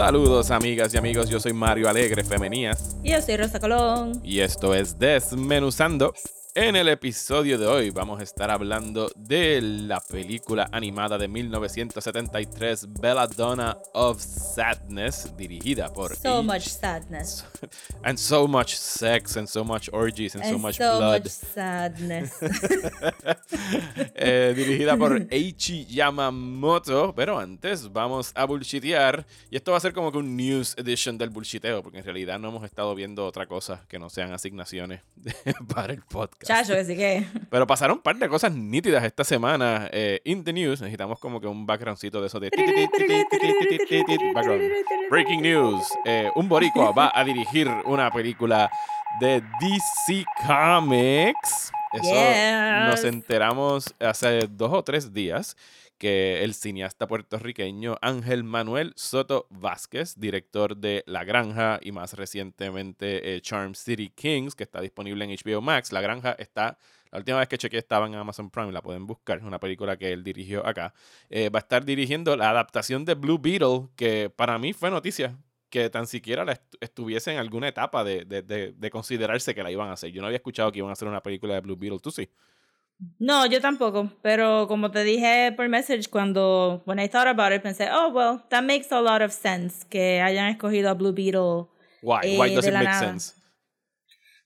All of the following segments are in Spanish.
Saludos amigas y amigos, yo soy Mario Alegre Femenías Y yo soy Rosa Colón. y esto es Desmenuzando. En el episodio de hoy vamos a estar hablando de la película animada de 1973 Belladonna of Sadness, dirigida por So H- much sadness. and so much sex and so much orgies and so And much so blood. much sadness. Eh, dirigida por Eiichi Yamamoto. Pero antes vamos a bullshitear. Y esto va a ser como que un news edition del bullshiteo, porque en realidad no hemos estado viendo otra cosa que no sean asignaciones para el podcast. Chacho, así que. Pero pasaron un par de cosas nítidas esta semana. eh, in the news, necesitamos como que un backgroundcito de eso de. Background. Breaking news. eh, un boricua va a dirigir una película de DC Comics. Eso Yes. nos enteramos hace dos o tres días que el cineasta puertorriqueño Ángel Manuel Soto Vázquez, director de La Granja y más recientemente eh, Charm City Kings, que está disponible en HBO Max. La Granja está, la última vez que chequeé estaba en Amazon Prime, la pueden buscar, es una película que él dirigió acá. Eh, va a estar dirigiendo la adaptación de Blue Beetle, que para mí fue noticia que tan siquiera la estu- estuviese en alguna etapa de, de- de- de considerarse que la iban a hacer. Yo no había escuchado que iban a hacer una película de Blue Beetle, tú sí. No, yo tampoco. Pero como te dije por message, cuando. When I thought about it, pensé, oh, well, that makes a lot of sense que hayan escogido a Blue Beetle. Why? Eh, Why does it make nada. sense?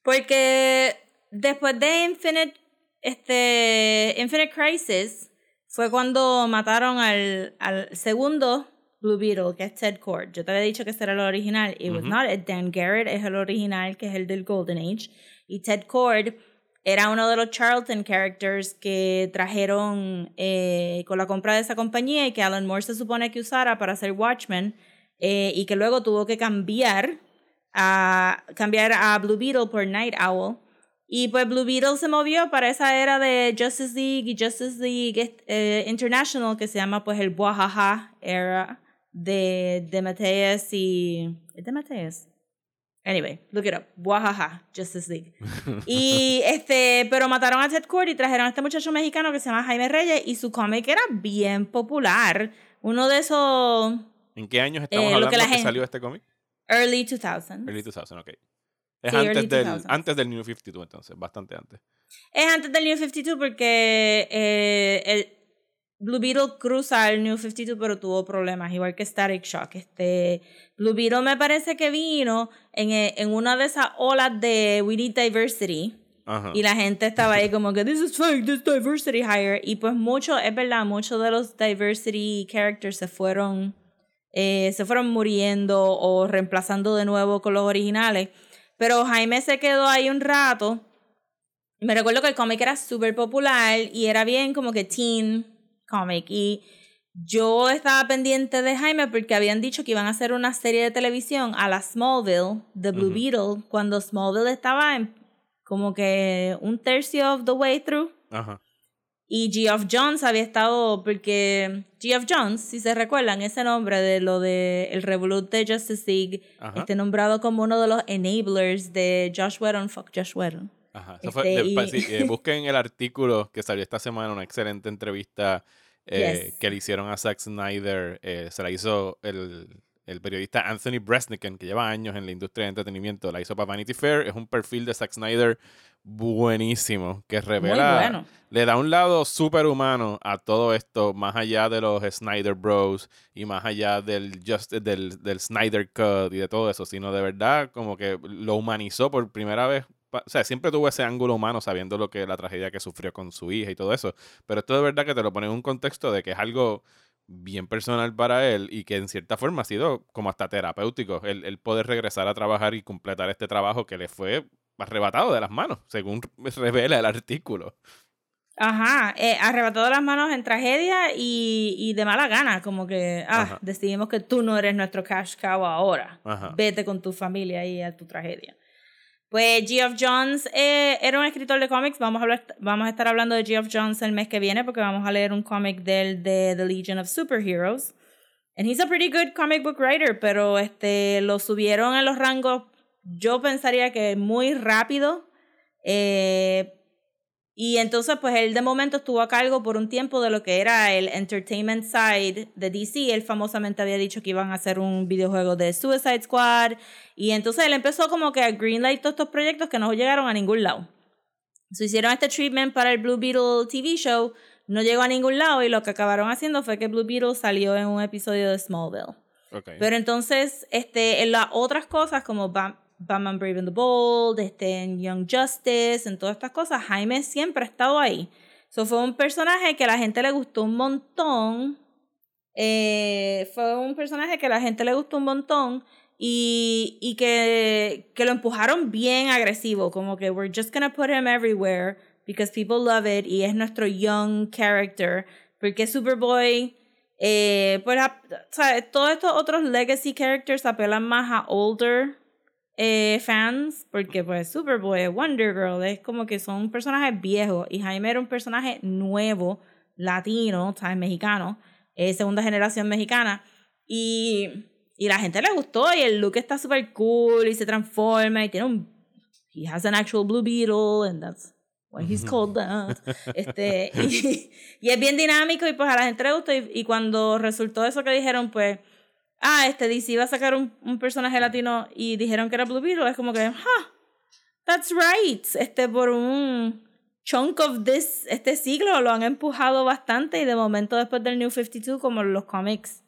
Porque después de Infinite, este, Infinite Crisis, fue cuando mataron al, al segundo Blue Beetle, que es Ted Cord. Yo te había dicho que ese era el original. It was not. Dan Garrett es el original, que es el del Golden Age. Y Ted Cord era uno de los Charlton characters que trajeron eh, con la compra de esa compañía y que Alan Moore se supone que usara para hacer Watchmen eh, y que luego tuvo que cambiar a cambiar a Blue Beetle por Night Owl. Y pues Blue Beetle se movió para esa era de Justice League y Justice League eh, International que se llama pues el Buajaja era de, de Mateus y... ¿Es de Mateus? Anyway, look it up. Buajaja, Justice League. y este, pero mataron a Ted Cord y trajeron a este muchacho mexicano que se llama Jaime Reyes y su cómic era bien popular. Uno de esos ¿En qué años estamos Eh, hablando que que, la gente- salió este cómic? early 2000s. Early 2000, ok. Es Sí, antes, del, 2000s. antes del New 52, entonces, bastante antes. Es antes del New 52 porque eh, el Blue Beetle cruza el New 52 pero tuvo problemas, igual que Static Shock. Este, Blue Beetle me parece que vino en, eh, en una de esas olas de We Need Diversity. Ajá. Y la gente estaba ahí como que, this is fake, this diversity hire. Y pues mucho, es verdad, muchos de los diversity characters se fueron, eh, se fueron muriendo o reemplazando de nuevo con los originales. Pero Jaime se quedó ahí un rato. Me recuerdo que el cómic era súper popular y era bien como que teen comic. Y yo estaba pendiente de Jaime porque habían dicho que iban a hacer una serie de televisión a la Smallville de Blue Ujú. Beetle cuando Smallville estaba en como que un tercio of the way through. Ajá. Y Geoff Jones había estado, porque Geoff Jones, si se recuerdan, ese nombre de lo de el Revolut de Justice League, Ajá. este nombrado como uno de los enablers de Josh Whedon, fuck Josh Whedon. Ajá. Fue- Este, de- pa- y- sí, eh, busquen el artículo que salió esta semana, una excelente entrevista eh, Yes. que le hicieron a Zack Snyder. eh, se la hizo el, el periodista Anthony Bresnikan, que lleva años en la industria de entretenimiento. La hizo para Vanity Fair. Es un perfil de Zack Snyder buenísimo, que revela, bueno. le da un lado súper humano a todo esto, más allá de los Snyder Bros y más allá del, just, del, del Snyder Cut y de todo eso, sino de verdad como que lo humanizó por primera vez. O sea, siempre tuvo ese ángulo humano sabiendo lo que la tragedia que sufrió con su hija y todo eso. Pero esto de verdad que te lo pone en un contexto de que es algo bien personal para él y que en cierta forma ha sido como hasta terapéutico el, el poder regresar a trabajar y completar este trabajo que le fue arrebatado de las manos, según revela el artículo. Ajá, eh, arrebatado las manos en tragedia y, y de mala gana, como que, ah, Ajá. decidimos que tú no eres nuestro cash cow ahora. Ajá. Vete con tu familia y a tu tragedia. Pues Geoff Johns eh, era un escritor de cómics. Vamos a, hablar, vamos a estar hablando de Geoff Johns el mes que viene porque vamos a leer un cómic del de The Legion of Superheroes. And he's a pretty good comic book writer, pero este, lo subieron en los rangos, yo pensaría que muy rápido. Eh, y entonces, pues él de momento estuvo a cargo por un tiempo de lo que era el entertainment side de DC. Él famosamente había dicho que iban a hacer un videojuego de Suicide Squad. Y entonces él empezó como que a greenlight todos estos proyectos que no llegaron a ningún lado. Se hicieron este treatment para el Blue Beetle TV show, no llegó a ningún lado y lo que acabaron haciendo fue que Blue Beetle salió en un episodio de Smallville. Okay. Pero entonces, este, en las otras cosas como Bam Batman Brave and the Bold, este, en Young Justice, en todas estas cosas, Jaime siempre ha estado ahí. So, fue un personaje que a la gente le gustó un montón. Eh, fue un personaje que a la gente le gustó un montón y, que, que lo empujaron bien agresivo, como que we're just gonna put him everywhere because people love it y es nuestro young character, porque Superboy, eh, pues, todos estos otros legacy characters apelan más a older eh, fans, porque pues Superboy, Wonder Girl, es como que son personajes viejos y Jaime era un personaje nuevo, latino, ¿sabes? Mexicano, eh, segunda generación mexicana y, y la gente le gustó y el look está súper cool y se transforma y tiene un... He has an actual Blue Beetle and that's why he's called that. este, y, y, es bien dinámico y pues a la gente le gustó y, y cuando resultó eso que dijeron pues ah, este DC iba a sacar un, un, personaje latino y dijeron que era Blue Beetle, es como que, ah, that's right. Este, por un chunk of this, este siglo lo han empujado bastante y de momento después del New 52, como los cómics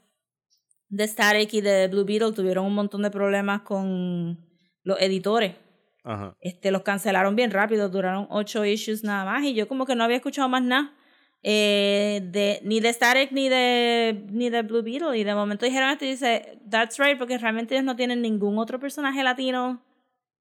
de Static y de Blue Beetle tuvieron un montón de problemas con los editores. Ajá. Este, los cancelaron bien rápido, duraron ocho issues nada más y yo como que no había escuchado más nada. Eh, de, ni de Static ni de, ni de Blue Beetle. Y de momento dijeron esto y dice, that's right, porque realmente ellos no tienen ningún otro personaje latino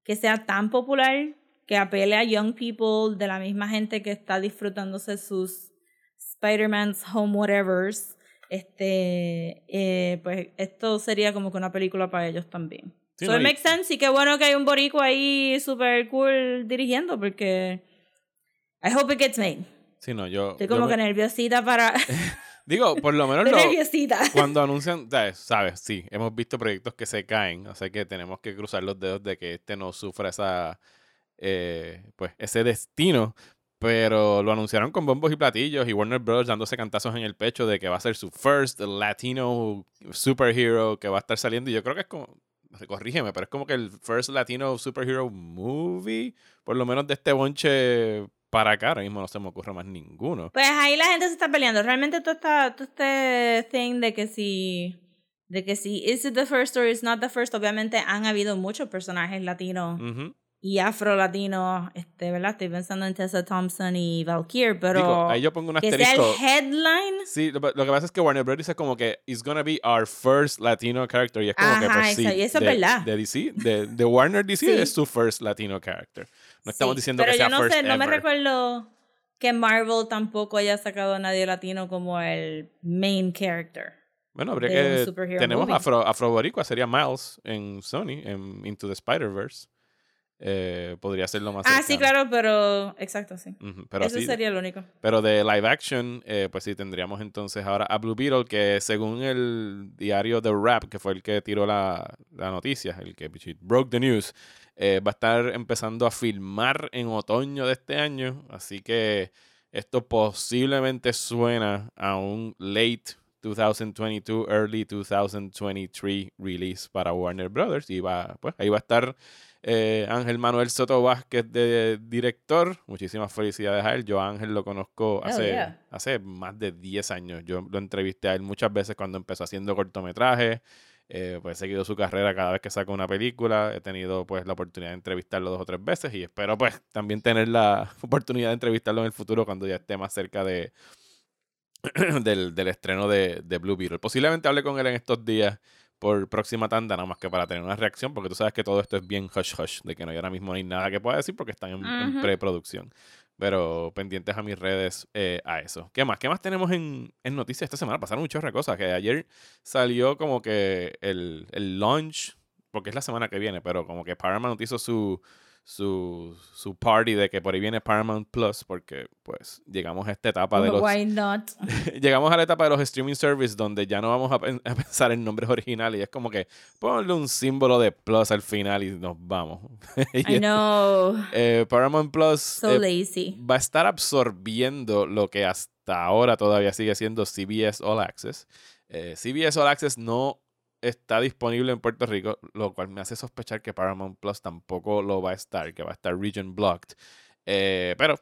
que sea tan popular, que apele a young people, de la misma gente que está disfrutándose sus Spider-Man's Home Whatevers. Este, eh, pues esto sería como que una película para ellos también. Sí, so no, it makes sense y qué bueno que hay un boricua ahí super cool dirigiendo porque I hope it gets made. Sí, no, yo. Estoy yo como me- que nerviosita para... Digo, por lo menos lo, nerviosita. cuando anuncian, sabes, sabes, sí, hemos visto proyectos que se caen, o sea que tenemos que cruzar los dedos de que este no sufra esa, eh, pues, ese destino. Pero lo anunciaron con bombos y platillos y Warner Bros. dándose cantazos en el pecho de que va a ser su first Latino superhero que va a estar saliendo. Y yo creo que es como, corrígeme, pero es como que el first Latino superhero movie, por lo menos de este bonche para acá. Ahora mismo no se me ocurre más ninguno. Pues ahí la gente se está peleando. Realmente todo, está, todo este thing de que si... De que si is it the first or is not the first, obviamente han habido muchos personajes latinos Ujú. y afro-latinos, este, ¿verdad? Estoy pensando en Tessa Thompson y Valkyrie, pero Digo, ahí yo pongo un que sea el asterisco. headline. Sí, lo, lo que pasa es que Warner Bros. dice como que it's gonna be our first Latino character. Y es como que, Ajá, pues sí. eso- y eso es de, verdad. De DC, de, de Warner DC Sí. es su first Latino character. No estamos Sí, diciendo pero que sea no first sé, no me ever. recuerdo que Marvel tampoco haya sacado a nadie latino como el main character. Bueno, habría que. Tenemos afro, afroboricua, sería Miles en Sony, en Into the Spider-Verse. Eh, podría ser lo más Ah, sí, claro, pero exacto, sí. Pero Eso sería lo único. Pero de live action, eh, pues sí, tendríamos entonces ahora a Blue Beetle, que según el diario The Rap, que fue el que tiró la, la noticia, el que broke the news, eh, va a estar empezando a filmar en otoño de este año. Así que esto posiblemente suena a un late 2022, early 2023 release para Warner Brothers. Y va, pues ahí va a estar eh, Ángel Manuel Soto Vázquez de director. Muchísimas felicidades a él. Yo a Ángel lo conozco Hell hace, yeah. hace más de 10 años. Yo lo entrevisté a él muchas veces cuando empezó haciendo cortometrajes. Eh, pues he seguido su carrera cada vez que saca una película. He tenido pues la oportunidad de entrevistarlo dos o tres veces y espero pues también tener la oportunidad de entrevistarlo en el futuro cuando ya esté más cerca de del, del estreno de, de Blue Beetle. Posiblemente hable con él en estos días por próxima tanda, nada más que para tener una reacción, porque tú sabes que todo esto es bien hush hush, de que no hay ahora mismo ni nada que pueda decir porque están en, en Ujú. preproducción. Pero pendientes a mis redes eh, a eso. ¿Qué más? ¿Qué más tenemos en, en noticias esta semana? Pasaron muchas cosas. Que ayer salió como que el, el launch, porque es la semana que viene, pero como que Paramount hizo su, su, su party de que por ahí viene Paramount Plus, porque pues llegamos a esta etapa de los... Why not? llegamos a la etapa de los streaming service donde ya no vamos a, pen- a pensar en nombres originales y es como que ponle un símbolo de Plus al final y nos vamos. Y I know. eh, Paramount Plus So eh, lazy. va a estar absorbiendo lo que hasta ahora todavía sigue siendo CBS All Access. Eh, CBS All Access no está disponible en Puerto Rico, lo cual me hace sospechar que Paramount Plus tampoco lo va a estar, que va a estar region blocked. Eh, pero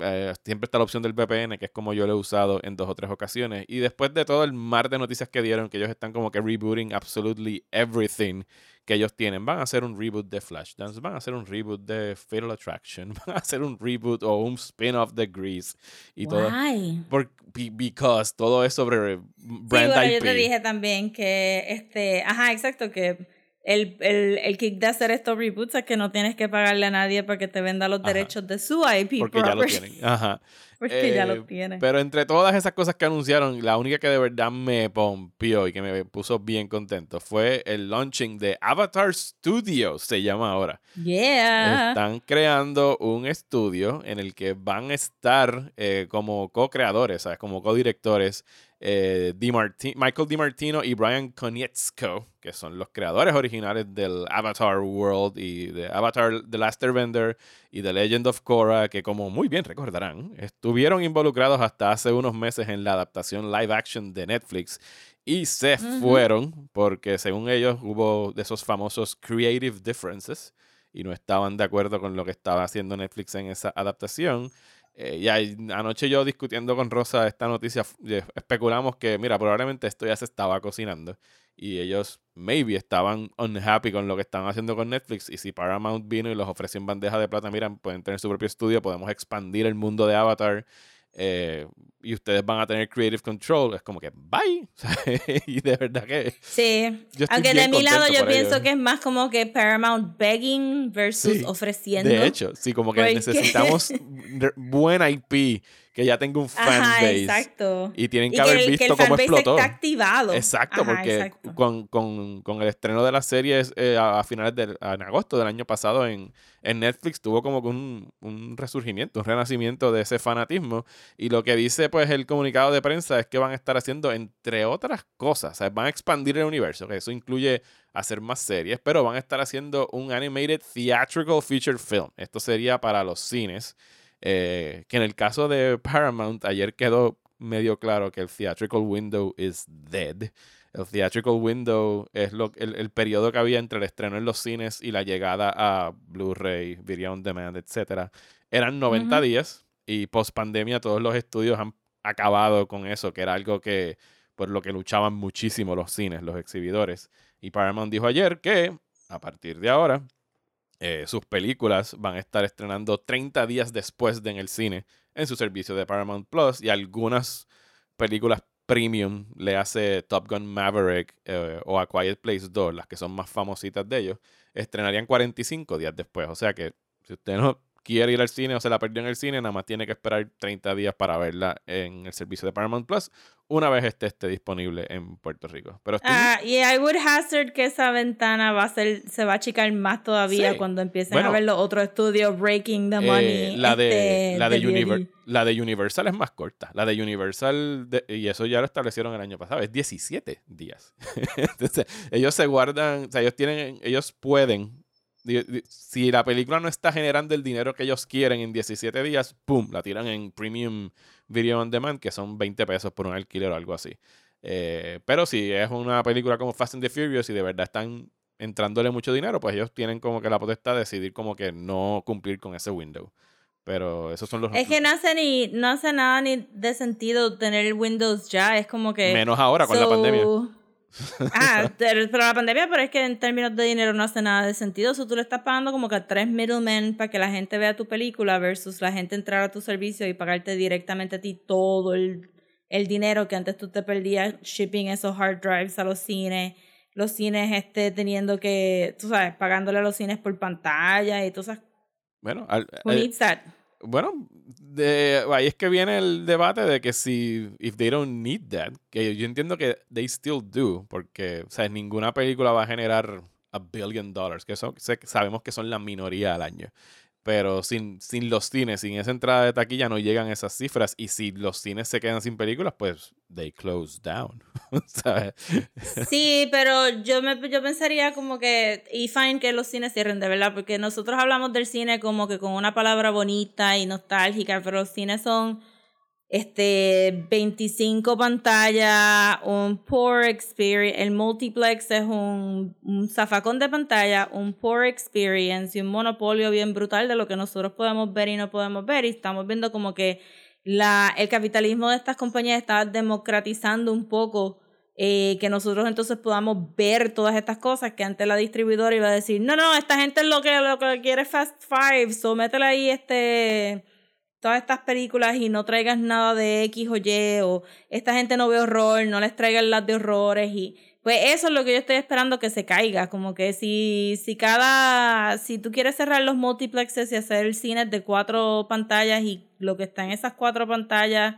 eh, siempre está la opción del VPN, que es como yo lo he usado en dos o tres ocasiones. Y después de todo el mar de noticias que dieron, que ellos están como que rebooting absolutely everything que ellos tienen. Van a hacer un reboot de Flashdance, van a hacer un reboot de Fatal Attraction, van a hacer un reboot o un spin-off de Grease y todo. Why? Por, be- because todo es sobre Sí, brand bueno, IP. yo te dije también que este, ajá, exacto, que el, el, el kick de hacer estos reboots es que no tienes que pagarle a nadie para que te venda los Ajá. derechos de su IP porque ya lo tienen. Ajá. Porque ya Eh, lo tienen. Pero entre todas esas cosas que anunciaron, la única que de verdad me pompió y que me puso bien contento fue el launching de Avatar Studios, se llama ahora. Yeah. Están creando un estudio en el que van a estar eh, como co-creadores, ¿sabes? como co-directores eh, Michael DiMartino y Brian Konietzko, que son los creadores originales del Avatar World y de Avatar The Last Airbender y The Legend of Korra, que como muy bien recordarán, estuvieron involucrados hasta hace unos meses en la adaptación live action de Netflix y se fueron porque según ellos hubo de esos famosos creative differences y no estaban de acuerdo con lo que estaba haciendo Netflix en esa adaptación. Eh, y anoche yo discutiendo con Rosa esta noticia, eh, especulamos que, mira, probablemente esto ya se estaba cocinando y ellos maybe estaban unhappy con lo que estaban haciendo con Netflix y si Paramount vino y los ofreció en bandeja de plata, miran, pueden tener su propio estudio, podemos expandir el mundo de Avatar eh, y ustedes van a tener creative control, es como que bye. y de verdad que Sí, aunque de mi lado yo pienso que es más como que Paramount begging versus Sí, ofreciendo. De hecho, sí, como que Porque- necesitamos buena IP que ya tenga un fanbase. exacto. Y tienen Y que haber el, visto que el cómo explotó. está activado. Exacto, Ajá, porque exacto. Con, con- con el estreno de la serie eh, a, a finales de en agosto del año pasado en, en Netflix tuvo como que un, un resurgimiento, un renacimiento de ese fanatismo. Y lo que dice pues el comunicado de prensa es que van a estar haciendo, entre otras cosas, o sea, van a expandir el universo, que eso incluye hacer más series, pero van a estar haciendo un animated theatrical feature film. Esto sería para los cines. Eh, que en el caso de Paramount ayer quedó medio claro que el theatrical window is dead. El theatrical window es lo, el, el periodo que había entre el estreno en los cines y la llegada a Blu-ray, Video on Demand, etc. Eran 90 Ujú. días y post pandemia todos los estudios han acabado con eso, que era algo que por lo que luchaban muchísimo los cines, los exhibidores. Y Paramount dijo ayer que a partir de ahora eh, sus películas van a estar estrenando 30 días después de en el cine en su servicio de Paramount Plus y algunas películas premium le hace Top Gun Maverick eh, o A Quiet Place 2, las que son más famositas de ellos, estrenarían 45 días después. O sea que si usted no quiere ir al cine o se la perdió en el cine, nada más tiene que esperar 30 días para verla en el servicio de Paramount Plus una vez esté, esté disponible en Puerto Rico. Pero estoy- Ah, y I would hazard que esa ventana va a ser, se va a achicar más todavía Sí. cuando empiecen Bueno, a ver los otros estudios breaking the Eh, money. la, de, este, la, de Univer- DVD. la de Universal es más corta. La de Universal, de- y eso ya lo establecieron el año pasado, es 17 días. Entonces, ellos se guardan, o sea, ellos tienen, ellos pueden, si la película no está generando el dinero que ellos quieren en 17 días, ¡pum! La tiran en Premium Video on Demand, que son 20 pesos por un alquiler o algo así. Eh, pero si es una película como Fast and the Furious y de verdad están entrándole mucho dinero, pues ellos tienen como que la potestad de decidir como que no cumplir con ese window. Pero esos son los... Es que no hace, ni, no hace nada ni de sentido tener el Windows ya. Es como que. Menos ahora con la pandemia. Ah, pero, la pandemia, pero es que en términos de dinero no hace nada de sentido. So, tú le estás pagando como que a tres middlemen para que la gente vea tu película versus la gente entrar a tu servicio y pagarte directamente a ti todo el, el dinero que antes tú te perdías shipping esos hard drives a los cines. Los cines este, teniendo que, tú sabes, pagándole a los cines por pantalla y todas esas. Bueno, al- Who needs that? Bueno de, ahí es que viene el debate de que si if they don't need that, que yo entiendo que they still do, porque o sea, ninguna película va a generar a billion dollars, que son, sabemos que son la minoría al año. Pero sin, sin los cines, sin esa entrada de taquilla, no llegan esas cifras. Y si los cines se quedan sin películas, pues they close down. ¿Sabes? Sí, pero yo me yo pensaría como que y fine que los cines cierren de verdad, porque nosotros hablamos del cine como que con una palabra bonita y nostálgica, pero los cines son este 25 pantallas, un poor experience, el multiplex es un, un zafacón de pantalla, un poor experience y un monopolio bien brutal de lo que nosotros podemos ver y no podemos ver. Y estamos viendo como que la, el capitalismo de estas compañías está democratizando un poco eh, que nosotros entonces podamos ver todas estas cosas que antes la distribuidora iba a decir, no, no, esta gente es lo que, lo que quiere Fast Five, so métele ahí este, todas estas películas y no traigas nada de X o Y, o esta gente no ve horror, no les traigan las de horrores y pues eso es lo que yo estoy esperando que se caiga, como que si, si cada, si tú quieres cerrar los multiplexes y hacer cines de cuatro pantallas y lo que está en esas cuatro pantallas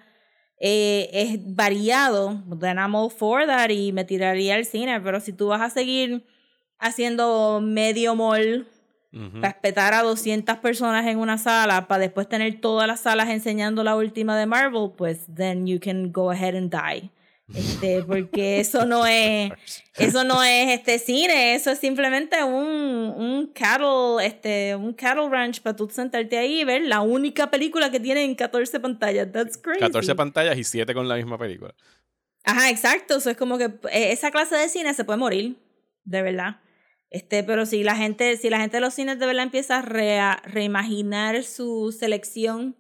eh, es variado, then I'm all for that y me tiraría al cine, pero si tú vas a seguir haciendo medio mall Ujú. para respetar a 200 personas en una sala para después tener todas las salas enseñando la última de Marvel, pues then you can go ahead and die. Este, porque eso no es eso no es este cine, eso es simplemente un, un cattle, este, un cattle ranch para tú sentarte ahí y ver la única película que tiene en 14 pantallas. That's crazy. 14 pantallas y 7 con la misma película. Ajá, exacto. Eso es como que eh, esa clase de cine se puede morir, de verdad. Este, pero si la gente, si la gente de los cines de verdad empieza a rea- reimaginar su selección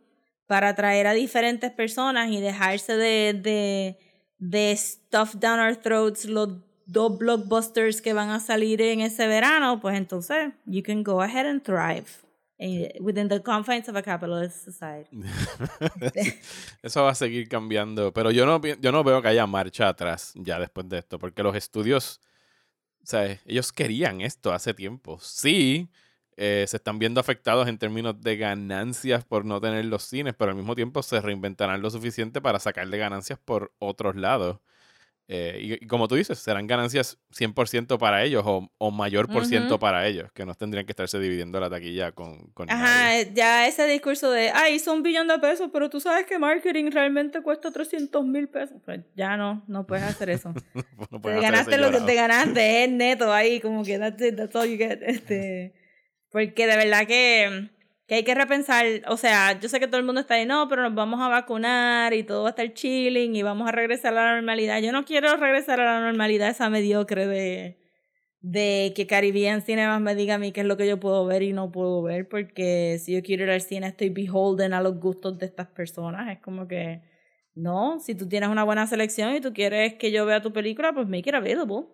para atraer a diferentes personas y dejarse de, de, de stuff down our throats los dos blockbusters que van a salir en ese verano, pues entonces you can go ahead and thrive within the confines of a capitalist society. Eso va a seguir cambiando. Pero yo no, yo no veo que haya marcha atrás ya después de esto. Porque los estudios, ¿sabes? Ellos querían esto hace tiempo. Sí, eh, se están viendo afectados en términos de ganancias por no tener los cines, pero al mismo tiempo se reinventarán lo suficiente para sacarle ganancias por otros lados. Eh, y, y como tú dices, serán ganancias 100% para ellos o, o mayor por ciento para ellos, que no tendrían que estarse dividiendo la taquilla con, con nadie. Ajá, eh, ya ese discurso de, ay, hizo un billón de pesos, pero tú sabes que marketing realmente cuesta 300 mil pesos. Pues ya no, no puedes hacer eso. No te pueden hacer ganaste lo que te ganaste, es neto ahí, como que that's it, that's all you get. Este, porque de verdad que, que hay que repensar, o sea, yo sé que todo el mundo está ahí, no, pero nos vamos a vacunar y todo va a estar chilling y vamos a regresar a la normalidad. Yo no quiero regresar a la normalidad esa mediocre de, de que Caribbean Cinemas me diga a mí qué es lo que yo puedo ver y no puedo ver, porque si yo quiero ir al cine estoy beholden a los gustos de estas personas. Es como que, no, si tú tienes una buena selección y tú quieres que yo vea tu película, pues make it available.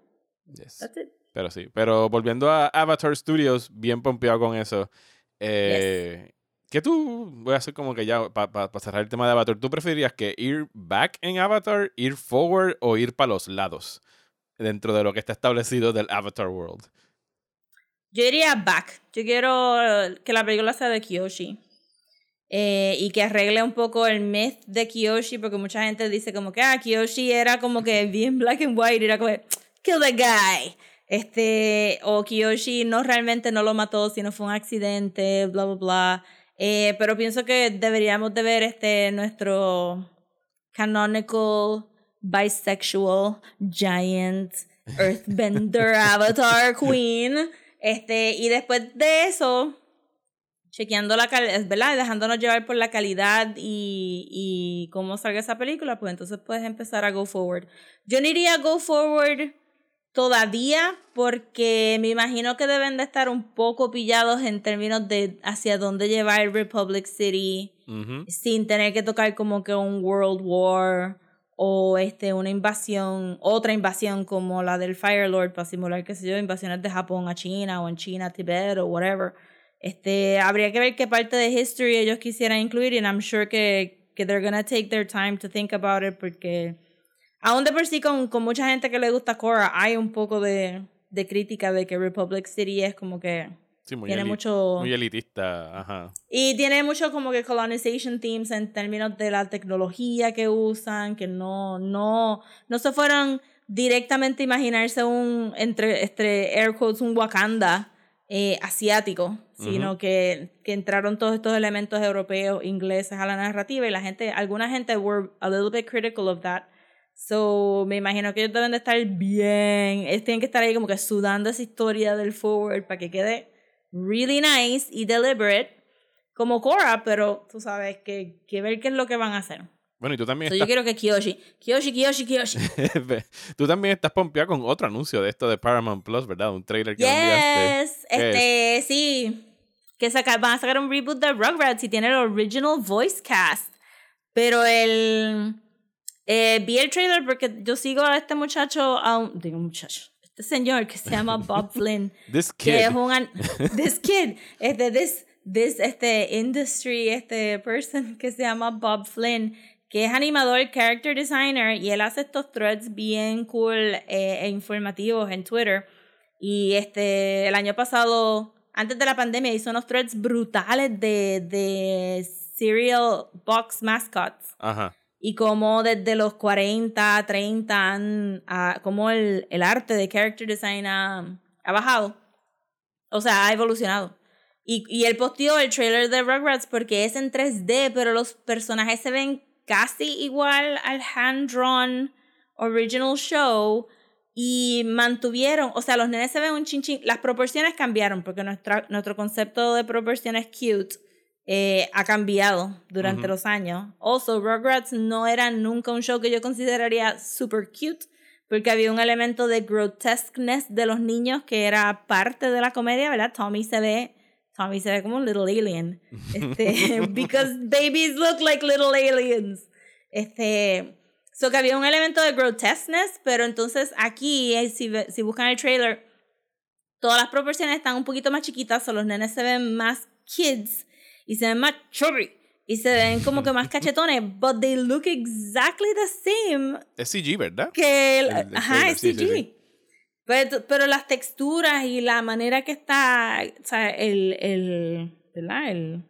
Yes. That's it. Pero sí, pero volviendo a Avatar Studios, bien pompeado con eso. Eh, ¿Qué tú, voy a hacer como que ya, para cerrar el tema de Avatar, ¿tú preferirías que ir back en Avatar, ir forward o ir para los lados dentro de lo que está establecido del Avatar World? Yo iría back. Yo quiero eh, que la película sea de Kyoshi. Eh, y que arregle un poco el myth de Kyoshi, porque mucha gente dice como que, ah, Kyoshi era como que bien black and white, era como, kill the guy. Este, o Kyoshi no realmente no lo mató, sino fue un accidente, bla, bla, bla. Eh, pero pienso que deberíamos de ver este, nuestro canonical, bisexual, giant, earthbender, avatar queen. Este, y después de eso, chequeando la calidad, ¿verdad? Dejándonos llevar por la calidad y, y cómo salga esa película, pues entonces puedes empezar a go forward. Yo no iría a go forward todavía porque me imagino que deben de estar un poco pillados en términos de hacia dónde llevar Republic City sin tener que tocar como que un World War o este una invasión, otra invasión como la del Fire Lord para simular, qué sé yo, invasiones de Japón a China o en China a Tibet o whatever. Este, habría que ver qué parte de history ellos quisieran incluir y I'm sure que, que they're gonna take their time to think about it porque aún de por sí con, con mucha gente que le gusta Korra hay un poco de, de crítica de que Republic City es como que Sí, muy, tiene mucho... muy elitista. Ajá. Y tiene mucho como que colonization themes en términos de la tecnología que usan, que no, no, no se fueron directamente imaginarse un, entre, entre air quotes, un Wakanda eh, asiático, sino que, que entraron todos estos elementos europeos, ingleses a la narrativa y la gente, alguna gente were a little bit critical of that. So, me imagino que ellos deben de estar bien, ellos tienen que estar ahí como que sudando esa historia del forward para que quede really nice y deliberate como Cora, pero tú sabes que, que ver qué es lo que van a hacer. Bueno, y tú también So, yo estás, quiero que Kiyoshi, Kiyoshi, Kiyoshi, Kiyoshi. tú también estás pompeada con otro anuncio de esto de Paramount Plus, ¿verdad? Un trailer que enviaste. Yes, este, sí. Que saca, van a sacar un reboot de Rugrats y tiene el original voice cast. Pero el. Eh, vi el trailer porque yo sigo a este muchacho, a un, digo muchacho, este señor que se llama Bob Flynn. This que kid. es un this kid este this this este industry este person que se llama Bob Flynn que es animador character designer y él hace estos threads bien cool eh, e informativos en Twitter y este el año pasado antes de la pandemia hizo unos threads brutales de de cereal box mascots Ajá. Y como desde los 40, 30, han, ah, como el, el arte de character design ha, ha bajado. O sea, ha evolucionado. Y, y él posteó el trailer de Rugrats porque es en 3D, pero los personajes se ven casi igual al hand-drawn original show y mantuvieron, o sea, los nenes se ven un chinchín, las proporciones cambiaron porque nuestra, nuestro concepto de proporciones cute eh, ha cambiado durante los años. Also, Rugrats no era nunca un show que yo consideraría super cute, porque había un elemento de grotesqueness de los niños que era parte de la comedia, ¿verdad? Tommy se ve, Tommy se ve como un little alien. Este, because babies look like little aliens. Este, so que había un elemento de grotesqueness, pero entonces aquí, eh, si, si buscan el trailer, todas las proporciones están un poquito más chiquitas, o los nenes se ven más kids y se ven más chubby y se ven como que más cachetones, but they look exactly the same Es CG, ¿verdad? que el, El- el ajá, es sí, CG. sí. Pero, pero las texturas y la manera que está, o sea, el, el, ¿verdad? El,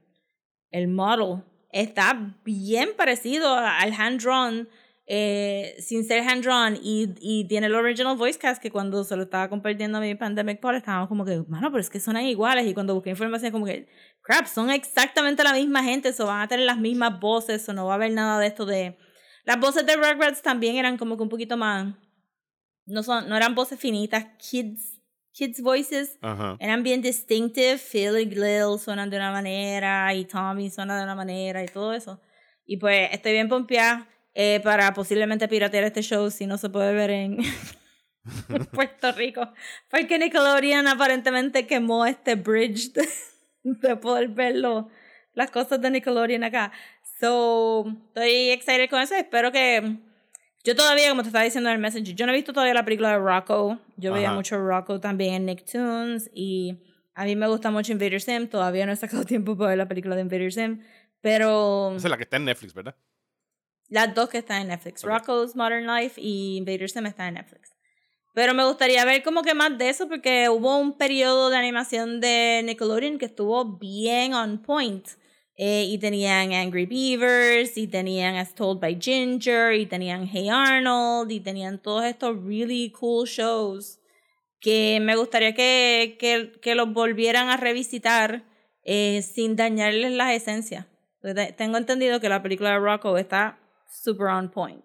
el model está bien parecido al hand-drawn, eh, sin ser hand-drawn, y, y tiene el original voice cast que cuando se lo estaba compartiendo a mi Pandemic Pod, estábamos como que, mano, pero es que son iguales, y cuando busqué información como que, crap, son exactamente la misma gente, so van a tener las mismas voces, o no va a haber nada de esto de... Las voces de Rugrats también eran como que un poquito más... No, son, no eran voces finitas, kids, kids voices. Ajá. Eran bien distinctive. Phil y Lil suenan de una manera y Tommy suena de una manera y todo eso. Y pues estoy bien pompeada eh, para posiblemente piratear este show si no se puede ver en Puerto Rico. Porque Nickelodeon aparentemente quemó este bridge de, de poder verlo, las cosas de Nickelodeon acá. So, estoy excited con eso. Espero que yo todavía, como te estaba diciendo en el Messenger, yo no he visto todavía la película de Rocco. Yo veía mucho Rocco también en Nicktoons y a mí me gusta mucho Invader Sim. Todavía no he sacado tiempo para ver la película de Invader Sim, pero Esa es la que está en Netflix, ¿verdad? Las dos que están en Netflix, Ok. Rocco's Modern Life y Invader Sim están en Netflix. Pero me gustaría ver como que más de eso porque hubo un periodo de animación de Nickelodeon que estuvo bien on point. Eh, y tenían Angry Beavers, y tenían As Told by Ginger, y tenían Hey Arnold, y tenían todos estos really cool shows que me gustaría que, que, que los volvieran a revisitar eh, sin dañarles las esencias. Te- Tengo entendido que la película de Rocco está super on point.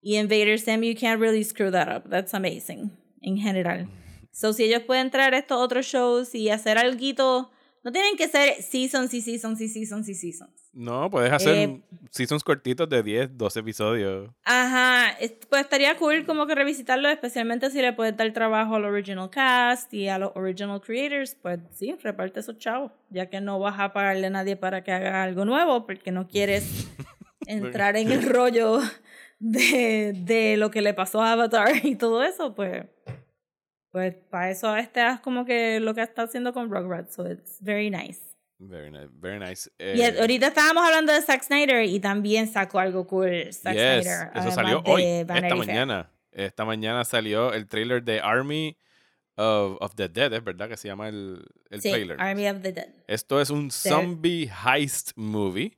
Y Invader Sim, you can't really screw that up. That's amazing, en general. So, si ellos pueden traer estos otros shows y hacer algo, no tienen que ser seasons y seasons y seasons y seasons. No, puedes hacer Eh, seasons cortitos de 10, 12 episodios. Ajá, es- pues estaría cool como que revisitarlo, especialmente si le puedes dar trabajo al original cast y a los original creators, pues sí, reparte esos chavos, ya que no vas a pagarle a nadie para que haga algo nuevo, porque no quieres entrar en el rollo de, de lo que le pasó a Avatar y todo eso, pues, pues para eso este es como que lo que está haciendo con Rugrats, so it's very nice. Very nice. Very nice. Y Eh, ahorita estábamos hablando de Zack Snyder y también sacó algo cool Zack yes, Snyder. eso salió hoy, Vanity esta Fair. mañana. Esta mañana salió el trailer de Army of, of the Dead, ¿es verdad que se llama el, el Sí, trailer? Army of the Dead. Esto es un zombie heist movie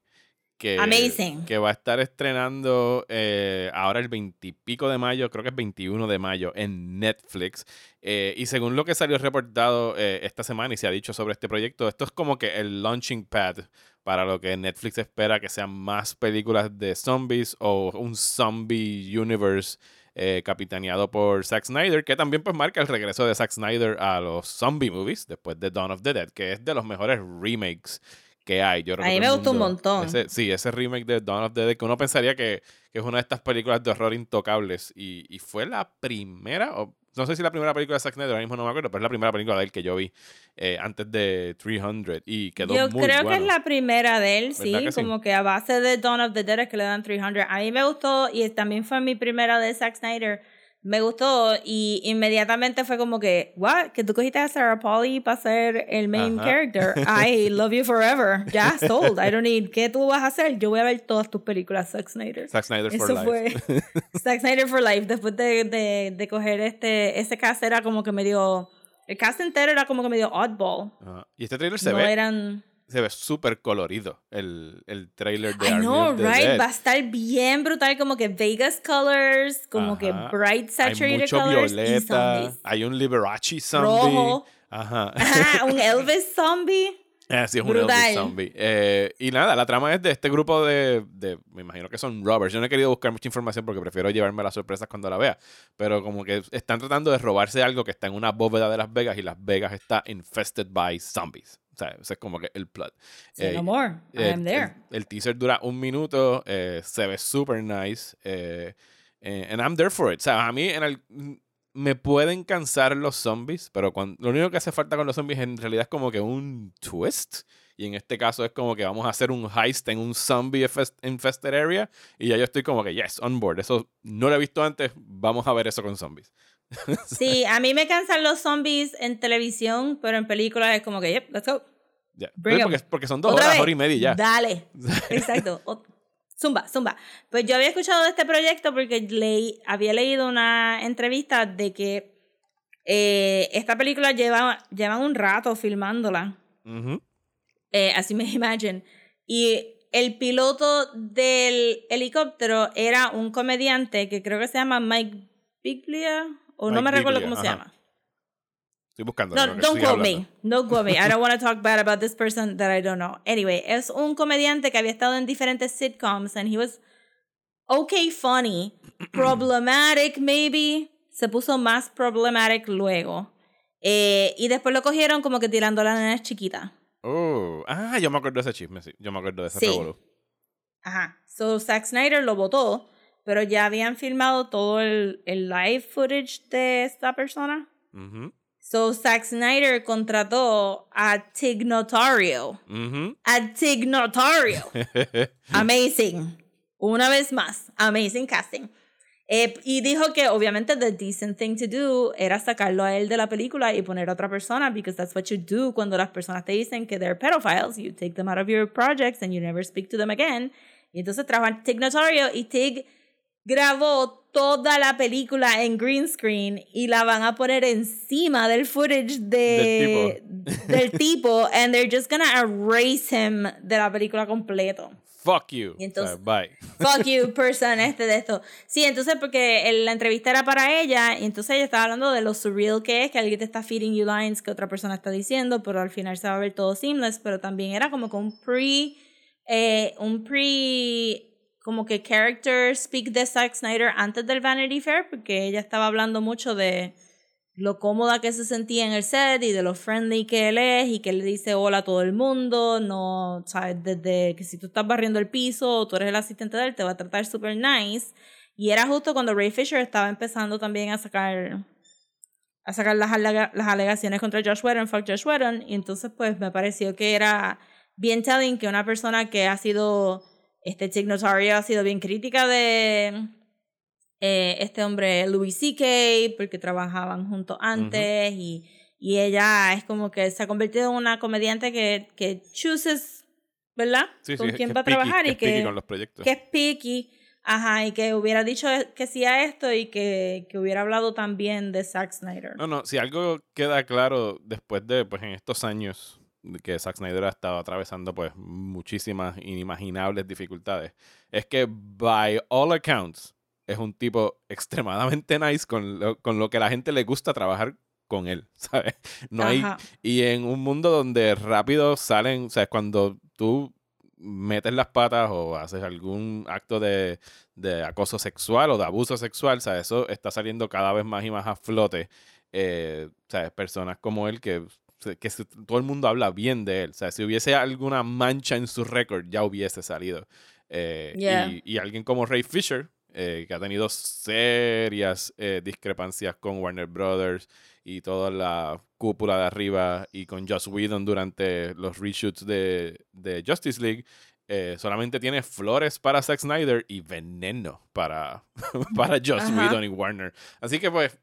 que, Amazing. que va a estar estrenando eh, ahora el 20 y pico de mayo, creo que es 21 de mayo, en Netflix. Eh, y según lo que salió reportado eh, esta semana y se ha dicho sobre este proyecto, esto es como que el launching pad para lo que Netflix espera que sean más películas de zombies o un zombie universe eh, capitaneado por Zack Snyder, que también pues marca el regreso de Zack Snyder a los zombie movies después de Dawn of the Dead, que es de los mejores remakes que hay. Yo creo A que mí me gustó un mundo- montón. ese- sí, ese remake de Dawn of the Dead, que uno pensaría que, que es una de estas películas de horror intocables. Y, y fue la primera, o no sé si la primera película de Zack Snyder, ahora mismo no me acuerdo, pero es la primera película de él que yo vi eh, antes de 300 y quedó Yo muy creo que bueno. es la primera de él, sí, ¿Verdad que sí? como que a base de Dawn of the Dead es que le dan 300. A mí me gustó y también fue mi primera de Zack Snyder. Me gustó y inmediatamente fue como que, what, que tú cogiste a Sarah Polly para ser el main Ajá. character. I love you forever. Ya, sold. I don't need. ¿Qué tú vas a hacer? Yo voy a ver todas tus películas, Zack Snyder. Zack Snyder for Eso Life. fue Zack Snyder for Life. Después de, de, de coger este, ese cast era como que medio, el cast entero era como que medio oddball. Ajá. Y este trailer se no ve eran... se ve súper colorido el, el trailer de I Army know, of the right? Dead. Va a estar bien brutal, como que Vegas colors, como que Ajá. bright Hay saturated mucho colors y violeta, zombies. hay un Liberace zombie. Rojo. Ajá. Ajá, un Elvis zombie. Ah, sí, es un Brutal. Elvis zombie. Eh, y nada, la trama es de este grupo de, de, me imagino que son robbers. Yo no he querido buscar mucha información porque prefiero llevarme las sorpresas cuando la vea. Pero como que están tratando de robarse algo que está en una bóveda de Las Vegas y Las Vegas está infested by zombies. O sea, ese es como que el plot. Say Eh, no more. I eh, am there. El, el teaser dura un minuto, eh, se ve super nice. Eh, eh, and I'm there for it. O sea, a mí en el, me pueden cansar los zombies, pero cuando, lo único que hace falta con los zombies en realidad es como que un twist. Y en este caso es como que vamos a hacer un heist en un zombie infest- infested area. Y ya yo estoy como que, yes, on board. Eso no lo he visto antes. Vamos a ver eso con zombies. Sí, a mí me cansan los zombies en televisión, pero en películas es como que, yep, let's go. Porque, porque son dos Otra horas, vez. hora y media ya. Dale. Exacto. O- Zumba, zumba. Pues yo había escuchado de este proyecto porque leí, había leído una entrevista de que eh, esta película lleva, llevan un rato filmándola. Ujú. eh, así me imagine. Y el piloto del helicóptero era un comediante que creo que se llama Mike Biglia, o no me recuerdo cómo se llama. Estoy buscando. No, don't quote me. No quote me. I don't want to talk bad about this person that I don't know. Anyway, es un comediante que había estado en diferentes sitcoms and he was okay funny, problematic maybe. Se puso más problematic luego. Eh, y después lo cogieron como que tirando a las nenas chiquitas. Oh, ah, yo me acuerdo de ese chisme, sí. Yo me acuerdo de ese Sí. revolú. Ajá. So Zack Snyder lo votó, pero ya habían filmado todo el, el live footage de esta persona. So Zack Snyder contrató a Tig Notario. A Tig Notario. Amazing. Una vez más. Amazing casting. Eh, y dijo que obviamente the decent thing to do era sacarlo a él de la película y poner a otra persona because that's what you do cuando las personas te dicen que they're pedophiles. You take them out of your projects and you never speak to them again. Y entonces trajo a Tig Notario y Tig grabó toda la película en green screen y la van a poner encima del footage de, del tipo and they're just gonna erase him de la película completo. Fuck you. Y entonces- bye. Fuck you, person, este de esto. Sí, entonces porque el- la entrevista era para ella y entonces ella estaba hablando de lo surreal que es, que alguien te está feeding you lines que otra persona está diciendo, pero al final se va a ver todo seamless, pero también era como un pre, eh, un pre, como que character speak de Zack Snyder antes del Vanity Fair, porque ella estaba hablando mucho de lo cómoda que se sentía en el set y de lo friendly que él es y que él dice hola a todo el mundo, no, sabes, desde que si tú estás barriendo el piso o tú eres el asistente de él, te va a tratar súper nice. Y era justo cuando Ray Fisher estaba empezando también a sacar a sacar las, las alegaciones contra Josh Whedon, fuck Josh Whedon, y entonces pues me pareció que era bien telling que una persona que ha sido, este Tig Notario ha sido bien crítica de eh, este hombre Louis C.K. porque trabajaban juntos antes y, y ella es como que se ha convertido en una comediante que, que chooses, ¿verdad? Sí, sí, Con que quién va a trabajar que y que, con los proyectos. que es picky. Ajá, y que hubiera dicho que sí a esto y que, que hubiera hablado también de Zack Snyder. No, no, si algo queda claro después de, pues en estos años que Zack Snyder ha estado atravesando pues muchísimas inimaginables dificultades, es que by all accounts es un tipo extremadamente nice con lo, con lo que a la gente le gusta trabajar con él, ¿sabes? No hay Ajá. y en un mundo donde rápido salen, o sea, cuando tú metes las patas o haces algún acto de, de acoso sexual o de abuso sexual, o sea, eso está saliendo cada vez más y más a flote. Eh, o sea, personas como él que, que todo el mundo habla bien de él. O sea, si hubiese alguna mancha en su récord, ya hubiese salido. Eh, Yeah. y, y alguien como Ray Fisher, eh, que ha tenido serias eh, discrepancias con Warner Brothers y toda la cúpula de arriba y con Joss Whedon durante los reshoots de, de Justice League, eh, solamente tiene flores para Zack Snyder y veneno para, para Joss. Whedon y Warner. Así que pues,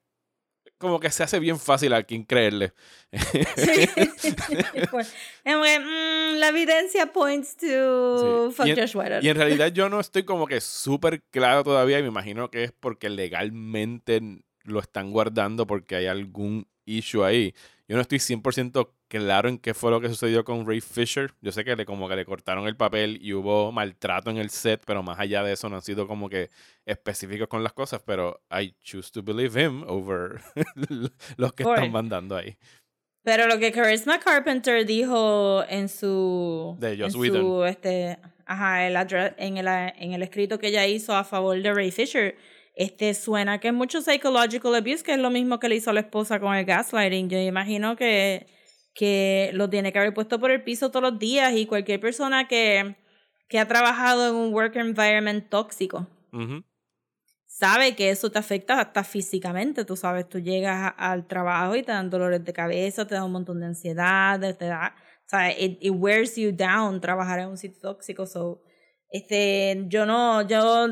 como que se hace bien fácil a quien creerle. Sí. Pues, mm, la evidencia points to Sí. fuck Y en- Josh Whedon. Y en realidad yo no estoy como que súper claro todavía y me imagino que es porque legalmente lo están guardando porque hay algún issue ahí. Yo no estoy 100% claro en qué fue lo que sucedió con Ray Fisher. Yo sé que le como que le cortaron el papel y hubo maltrato en el set, pero más allá de eso no han sido como que específicos con las cosas, pero I choose to believe him over los que están mandando ahí. Pero lo que Charisma Carpenter dijo en su. De Joss en Whedon. su, este, ajá, el en, el, en el escrito que ella hizo a favor de Ray Fisher, este suena que es mucho psychological abuse, que es lo mismo que le hizo la esposa con el gaslighting. Yo imagino que, que lo tiene que haber puesto por el piso todos los días y cualquier persona que, que ha trabajado en un work environment tóxico Ujú. sabe que eso te afecta hasta físicamente, tú sabes, tú llegas al trabajo y te dan dolores de cabeza, te da un montón de ansiedad, te da, o sea, it, it wears you down trabajar en un sitio tóxico, so, este, yo no, yo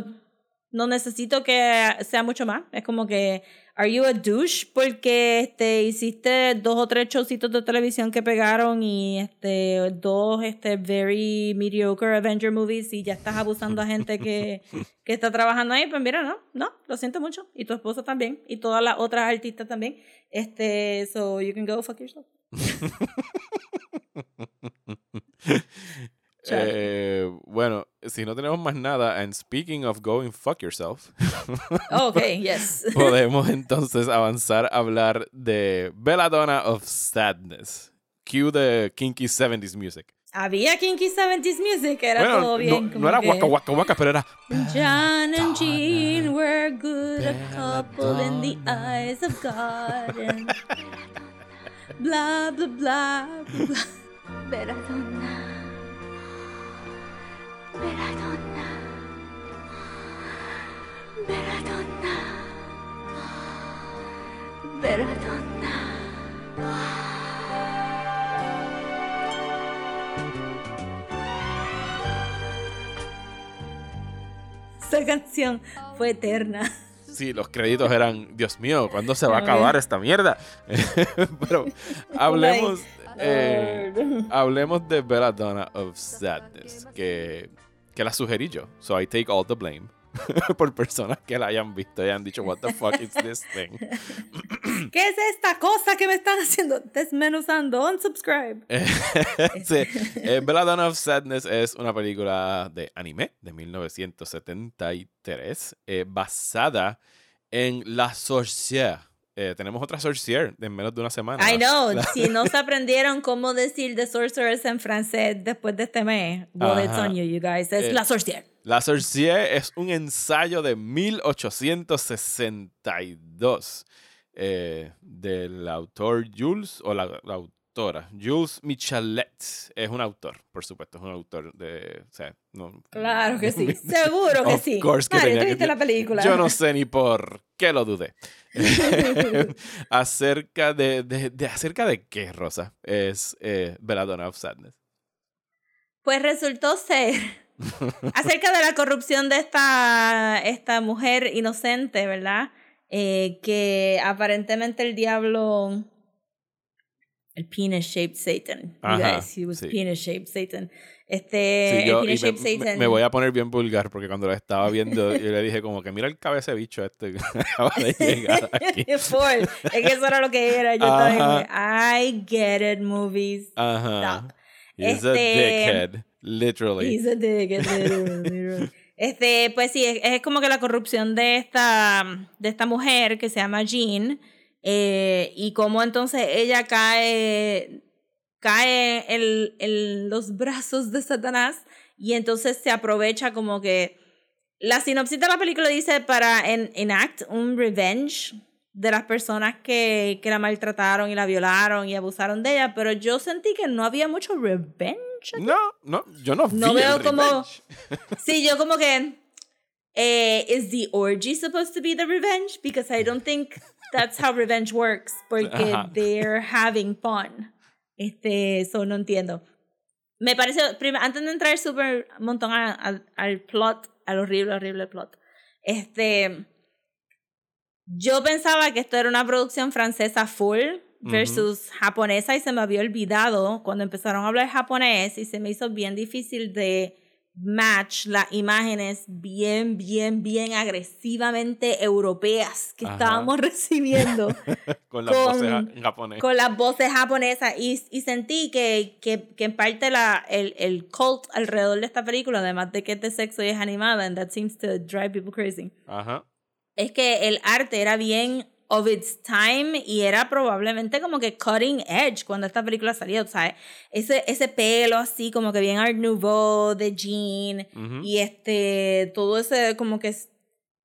no necesito que sea mucho más, es como que, are you a douche porque, este, hiciste dos o tres showcitos de televisión que pegaron y, este, dos, este, very mediocre Avenger movies y ya estás abusando a gente que que está trabajando ahí, pues mira, no, no, lo siento mucho. Y tu esposa también. Y todas las otras artistas también. Este, so you can go fuck yourself. Eh, bueno, si no tenemos más nada, and speaking of going fuck yourself, Oh, ok, yes. podemos entonces avanzar a hablar de Belladonna of Sadness. Cue the kinky 70s music. Había Kinky 70s Music, era bueno, todo no, bien. no como era que- waka waka waka, pero era John and Jean were good, a couple in the eyes of God. And blah, blah, blah, Belladonna. Belladonna. Belladonna. Esa canción fue eterna. Sí, los créditos eran, Dios mío, ¿cuándo se va a acabar esta mierda? Pero hablemos, eh, hablemos de Belladonna of Sadness, que, que la sugerí yo. So I take all the blame por personas que la hayan visto y hayan dicho, what the fuck is this thing? ¿Qué es esta cosa que me están haciendo? Desmenuzando. Unsubscribe. sí, eh, Belladonna of Sadness es una película de anime de 1973 eh, basada en La Sorcière. Eh, tenemos otra Sorcière en menos de una semana. I know. La- Si no se aprendieron cómo decir The Sorceress en francés después de este mes, well, it's on you, you guys. Es Eh, la sorcière. La Sorcière es un ensayo de 1862 eh, del autor Jules, o la, la autora, Jules Michelet. Es un autor, por supuesto, es un autor de... O sea, no, Claro que sí. Seguro que sí. course que Mario, tenía ¿tú que viste ser- la película? Yo no sé ni por qué lo dudé. acerca de, de, de- acerca de qué, Rosa, es eh, Belladonna of Sadness. Pues resultó ser acerca de la corrupción de esta, esta mujer inocente, ¿verdad? Eh, que aparentemente el diablo el penis shaped Satan. You Ajá, guys, he was sí. penis shaped Satan. Este, Sí, yo, el penis shaped me- Satan. me voy a poner bien vulgar porque cuando lo estaba viendo yo le dije como que mira el cabeza bicho este que acaba de llegar aquí. Full. Es que eso era lo que era. Yo estaba Ajá. como, I get it, movies. Ajá. Stop. He's a Este- dickhead, literally. He's a dick, literally, literally. Este, pues sí, es, es como que la corrupción de esta, de esta mujer que se llama Jean, eh, y cómo entonces ella cae, cae en, en los brazos de Satanás, y entonces se aprovecha como que la sinopsis de la película dice para en, enact un revenge de las personas que, que la maltrataron y la violaron y abusaron de ella, pero yo sentí que no había mucho revenge. No, no, yo no, No veo como-. Sí, yo como que eh, is the orgy supposed to be the revenge? Because I don't think that's how revenge works. Porque Ajá. they're having fun. Este, eso no entiendo. Me parece, antes de entrar súper montón a- al plot, al horrible, horrible plot. Este, yo pensaba que esto era una producción francesa full versus japonesa y se me había olvidado cuando empezaron a hablar japonés y se me hizo bien difícil de match las imágenes bien, bien, bien agresivamente europeas que Ajá. estábamos recibiendo con las con- voces ja- en japonés. con las voces japonesas y, y sentí que, que, que en parte la, el, el cult alrededor de esta película, además de que es de sexo y es animada, and that seems to drive people crazy, Ajá. es que el arte era bien of its time y era probablemente como que cutting edge cuando esta película salió, ¿sabes? Ese, ese pelo así como que bien Art Nouveau de Jean y este, todo ese como que...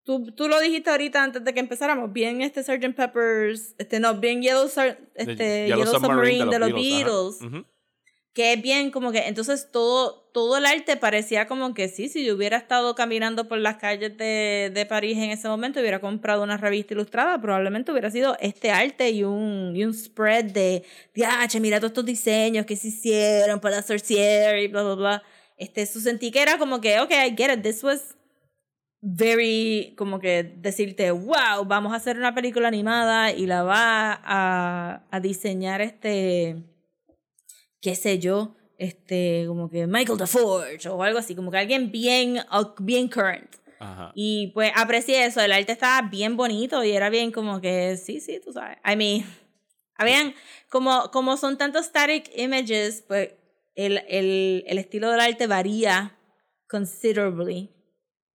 Tú, tú lo dijiste ahorita antes de que empezáramos, bien este Sgt. Peppers, este no, bien Yellow, este, Yellow, Submarine, de los Beatles. Que es bien como que entonces todo todo el arte parecía como que sí si yo hubiera estado caminando por las calles de, de París en ese momento hubiera comprado una revista ilustrada probablemente hubiera sido este arte y un y un spread de diache mira todos estos diseños que se hicieron para la sorcière y bla bla bla este eso sentí que era como que okay I get it this was very como que decirte wow vamos a hacer una película animada y la va a, a diseñar este qué sé yo, este, como que Michael DeForge o algo así, como que alguien bien, bien current. Ajá. Y pues aprecié eso, el arte estaba bien bonito y era bien como que, sí, sí, tú sabes. I mean, habían, como, como son tantos static images, pues el, el, el estilo del arte varía considerably.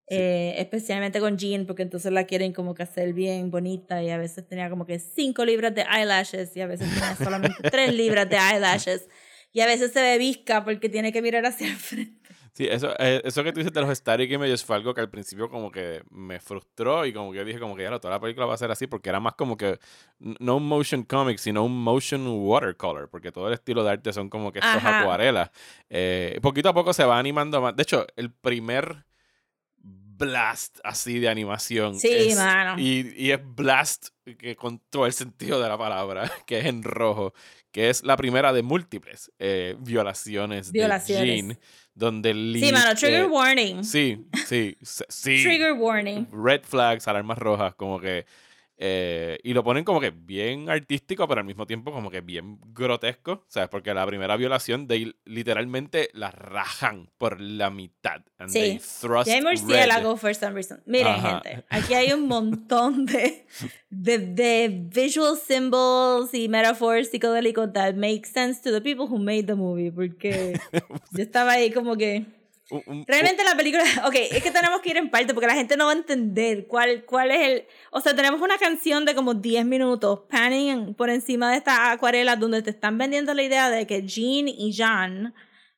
Eh, especialmente con Jean, porque entonces la quieren como que hacer bien bonita y a veces tenía como que cinco libras de eyelashes y a veces tenía solamente tres libras de eyelashes y a veces se ve visca porque tiene que mirar hacia el frente. Sí, eso, eh, eso que tú dices de los static images fue algo que al principio como que me frustró y como que dije como que ya lo, toda la película va a ser así porque era más como que no un motion comic sino un motion watercolor porque todo el estilo de arte son como que estos Ajá. acuarelas. Eh, poquito a poco se va animando más. De hecho, el primer blast así de animación Sí, es- mano. y, y es blast que con todo el sentido de la palabra que es en rojo que es la primera de múltiples eh, violaciones, Violaciones. de Jean donde Lee, Sí, mano, trigger eh, warning. Sí, sí, sí. Trigger warning. Red flags, alarmas rojas, como que. Eh, y lo ponen como que bien artístico, pero al mismo tiempo como que bien grotesco, ¿sabes? Porque la primera violación, de literalmente la rajan por la mitad. And Sí. they thrust Y hay murciélago for some reason. Miren, Ajá. gente, aquí hay un montón de, de, de visual symbols y metaphors psicodélicos that make sense to the people who made the movie, porque yo estaba ahí como que... Realmente la película, ok, es que tenemos que ir en parte porque la gente no va a entender cuál, cuál es el... O sea, tenemos una canción de como 10 minutos, panning por encima de esta acuarela donde te están vendiendo la idea de que Jean y Jean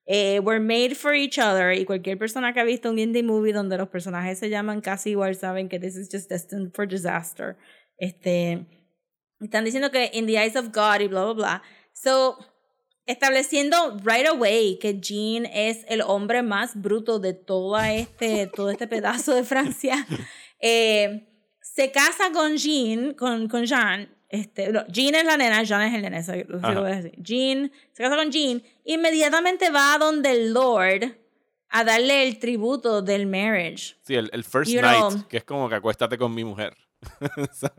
eh, were made for each other y cualquier persona que ha visto un indie movie donde los personajes se llaman casi igual saben que this is just destined for disaster. Este, están diciendo que in the eyes of God y bla, bla, bla. So, estableciendo right away que Jean es el hombre más bruto de toda este, todo este pedazo de Francia. Eh, se casa con Jean, con, con Jean. Este, no, Jean es la nena, Jean es el nene, eso lo voy a decir. Jean se casa con Jean, inmediatamente va a donde el Lord a darle el tributo del marriage. Sí, el, el first You night, know. que es como que acuéstate con mi mujer.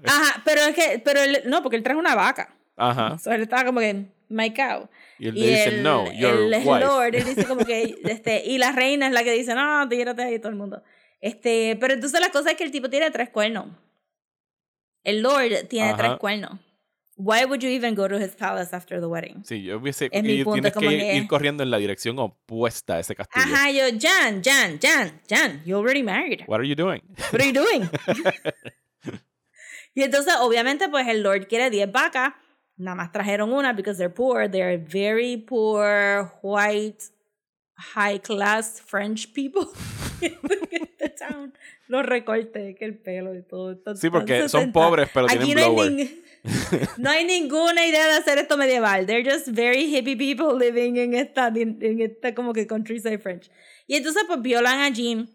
Ajá, pero es que, pero él- no, porque él trajo una vaca. Ajá. So, él estaba como que, my cow. Y él le dice, no, your el wife. Lord, él dice como que, este, y la reina es la que dice, no, tírate ahí todo el mundo. Este, pero entonces la cosa es que el tipo tiene tres cuernos. El Lord tiene Ajá. tres cuernos. Why would you even go to his palace after the wedding? Sí, yo hubiese... Es mi y punto, tienes que que- ir corriendo en la dirección opuesta a ese castillo. Ajá, yo, Jan, Jan, Jan, Jan, you already married. What are you doing? What are you doing? y entonces, obviamente, pues el Lord quiere 10 vacas. Nada más trajeron una because they're poor. They're very poor, white, high class French people. in the town. Los recortes, que el pelo y todo. Sí, porque son 60. pobres, pero Aquí tienen no blower. no hay ninguna idea de hacer esto medieval. They're just very hippie people living en esta, en, esta como que countryside French. Y entonces pues violan a Jean.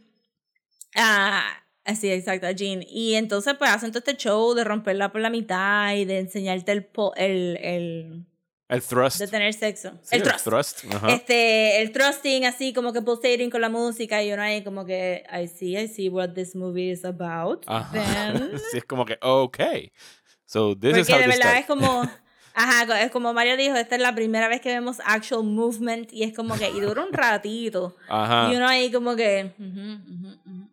Ah, así, exacto, a Jean. Y entonces pues hacen todo este show de romperla por la mitad y de enseñarte el, po- el, el El thrust. de tener sexo. Sí, el thrust. thrust. Ajá. Este, el thrusting así como que pulsating con la música y uno ahí como que I see, I see what this movie is about. Then sí, es como que, ok. So, this is Porque how de verdad es como, ajá, es como Mario dijo, esta es la primera vez que vemos actual movement y es como que, y dura un ratito. Ajá. Y uno ahí como que, ujú, ujú, ujú, ujú, ujú. ok,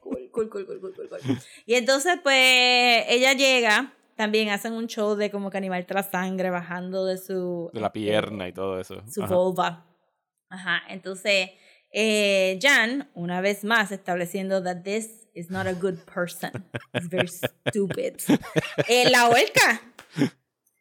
cool, cool, cool, cool, cool, cool, cool. Y entonces pues ella llega, también hacen un show de como que animarte la sangre bajando de su... De la pierna y todo eso. su Ajá. vulva. Ajá, entonces eh, Jan, una vez más estableciendo that this is not a good person. It's very stupid. Eh, la horca.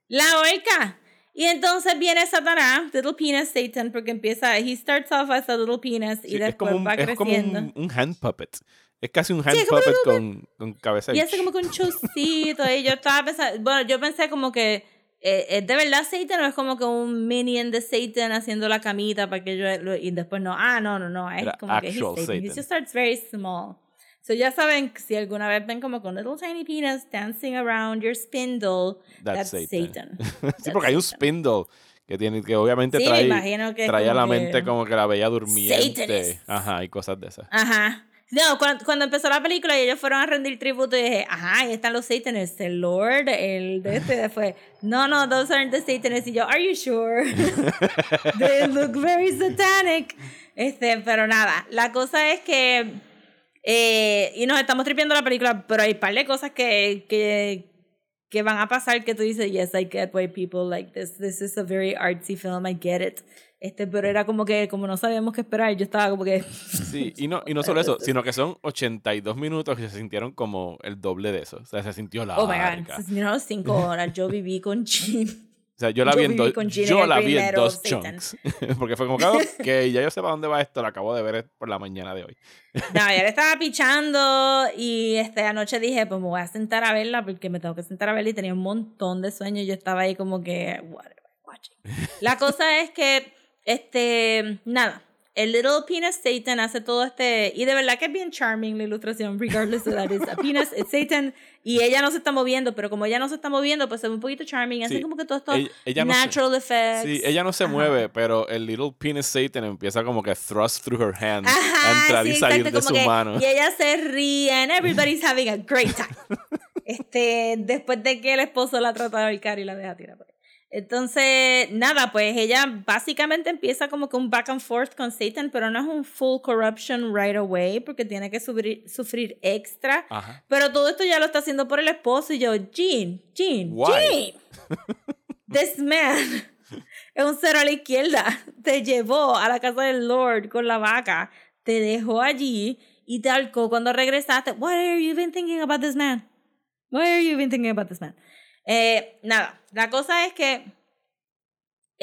La horca. Y entonces viene Satanás, Little Penis Satan, porque empieza, he starts off as a little penis y Sí, es después un, va es como creciendo. un, un hand puppet. Es casi un hand un puppet con, con cabeza Y hace como que un chuscito. y yo estaba pensando, bueno, yo pensé como que eh, ¿es de verdad Satan o es como que un minion de Satan haciendo la camita para que yo lo- y después no, ah, no, no, no, es Era como que he's actual Satan. He Satan. just starts very small. So ya saben, si alguna vez ven como con little tiny penis dancing around your spindle, That's that's, Satan. Satan. sí, porque hay un spindle que tiene que obviamente Sí, trae, que trae a la que- mente como que la bella durmiente. Satanists. Ajá, y cosas de esas. Ajá. No, cuando, cuando empezó la película y ellos fueron a rendir tributo y dije, ajá, ahí están los Satanists, el Lord, el de este, fue, no, no, those aren't the Satanists. Y yo, are you sure? They look very satanic. Este, pero nada, la cosa es que, eh, y nos estamos tripiendo la película, pero hay un par de cosas que, que, que van a pasar que tú dices, yes, I get why people like this. This is a very artsy film, I get it. Este, pero era como que, como no sabíamos qué esperar, yo estaba como que... Sí, y no, y no solo eso, sino que son 82 minutos y se sintieron como el doble de eso. O sea, se sintió larga. Oh my god, se sintieron cinco horas. Yo viví con Jean. Sea, yo la Yo vi en, viví do- con Gina yo la vi en dos chunks. Porque fue como que, ya yo sé para dónde va esto, lo acabo de ver por la mañana de hoy. No, yo le estaba pichando y este, anoche dije, pues me voy a sentar a verla porque me tengo que sentar a verla y tenía un montón de sueños. Yo estaba ahí como que, what am I watching? La cosa es que, este, nada, el Little Penis Satan hace todo este, y de verdad que es bien charming la ilustración, regardless of that is a penis, it's Satan, y ella no se está moviendo, pero como ella no se está moviendo, pues es un poquito charming, así Sí, como que todo esto ella- ella no se- natural effects. Sí, ella no se Ajá. mueve, pero el Little Penis Satan empieza como que thrust through her hands Ajá, a entrar sí, y salir exacto, de su que- mano. Y ella se ríe, and everybody's having a great time. este, después de que el esposo la trata de ahorcar y la deja tirar por. Entonces, nada, pues ella básicamente empieza como que un back and forth con Satan, pero no es un full corruption right away, porque tiene que sufrir, sufrir extra. Ajá. Pero todo esto ya lo está haciendo por el esposo y yo, Jean, Jean, Why? Jean. This man es un cero a la izquierda. Te llevó a la casa del Lord con la vaca, te dejó allí y te alcó cuando regresaste. What are you even thinking about this man? What are you even thinking about this man? Eh, nada, la cosa es que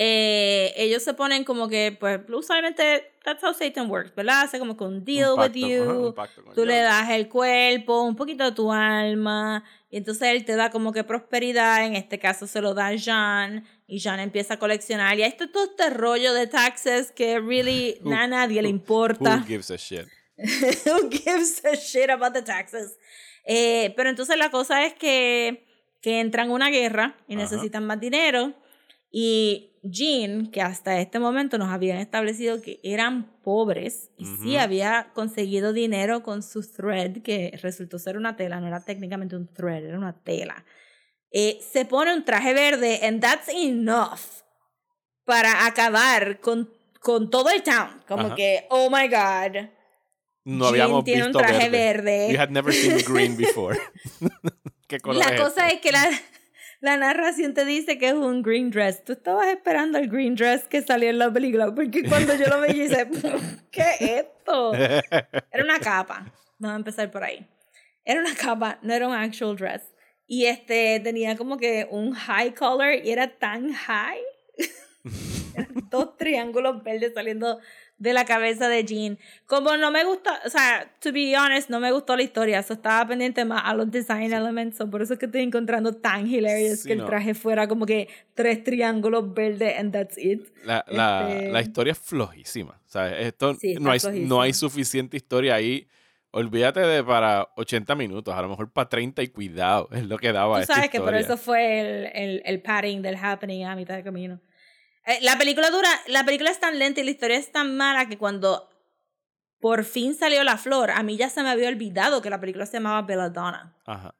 eh, ellos se ponen como que, pues, usualmente, that's how Satan works, ¿verdad? Hace como que un deal Un with pacto, you. ajá, pacto con Tú le das el cuerpo, un poquito de tu alma, y entonces él te da como que prosperidad, en este caso se lo da a Jean, y Jean empieza a coleccionar, y esto es todo este rollo de taxes que really Who- a nadie le importa. Who gives a shit? Who gives a shit about the taxes? Eh, pero entonces la cosa es que, que entran en una guerra y Ajá. necesitan más dinero, y Jean, que hasta este momento nos habían establecido que eran pobres y sí Ujú. había conseguido dinero con su thread, que resultó ser una tela, no era técnicamente un thread, era una tela. eh, se pone un traje verde and that's enough para acabar con, con todo el town. Como Ajá. que, oh my god. No Jean habíamos tiene visto un traje verde. verde. We had never seen green before. ¿Qué color La es cosa este? es que la, la narración te dice que es un green dress. Tú estabas esperando el green dress que salió en la película, porque cuando yo lo veía, dice, ¿qué es esto? Era una capa. Vamos a empezar por ahí. Era una capa, no era un actual dress. Y este tenía como que un high color y era tan high. Eran dos triángulos verdes saliendo de la cabeza de Jean. Como no me gustó, o sea, to be honest, no me gustó la historia. So estaba pendiente más a los design elements. So por eso es que estoy encontrando tan hilarious Sí, que el no. traje fuera como que tres triángulos verdes and that's it. La, la, Este- la historia es flojísima. ¿sabes? Esto, Sí, no, hay, no hay suficiente historia ahí. Olvídate de para 80 minutos, a lo mejor para 30 y cuidado, es lo que daba Tú esta sabes que por historia. eso fue el, el, el padding del happening a mitad de camino. Eh, la película dura, la película es tan lenta y la historia es tan mala que cuando por fin salió la flor, a mí ya se me había olvidado que la película se llamaba Belladonna. Ajá.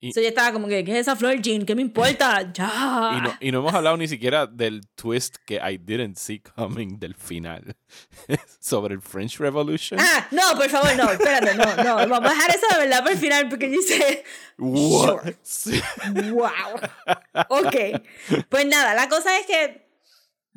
Y- So yo estaba como que, ¿qué es esa flor, Jean? ¿Qué me importa? Ya. Y no, y no hemos hablado ni siquiera del twist que I didn't see coming del final. Sobre el French Revolution. Ah, no, por favor, no, espérate, no, no, vamos a dejar eso de verdad para el final porque yo hice, What? sure. Wow, ok, pues nada, la cosa es que,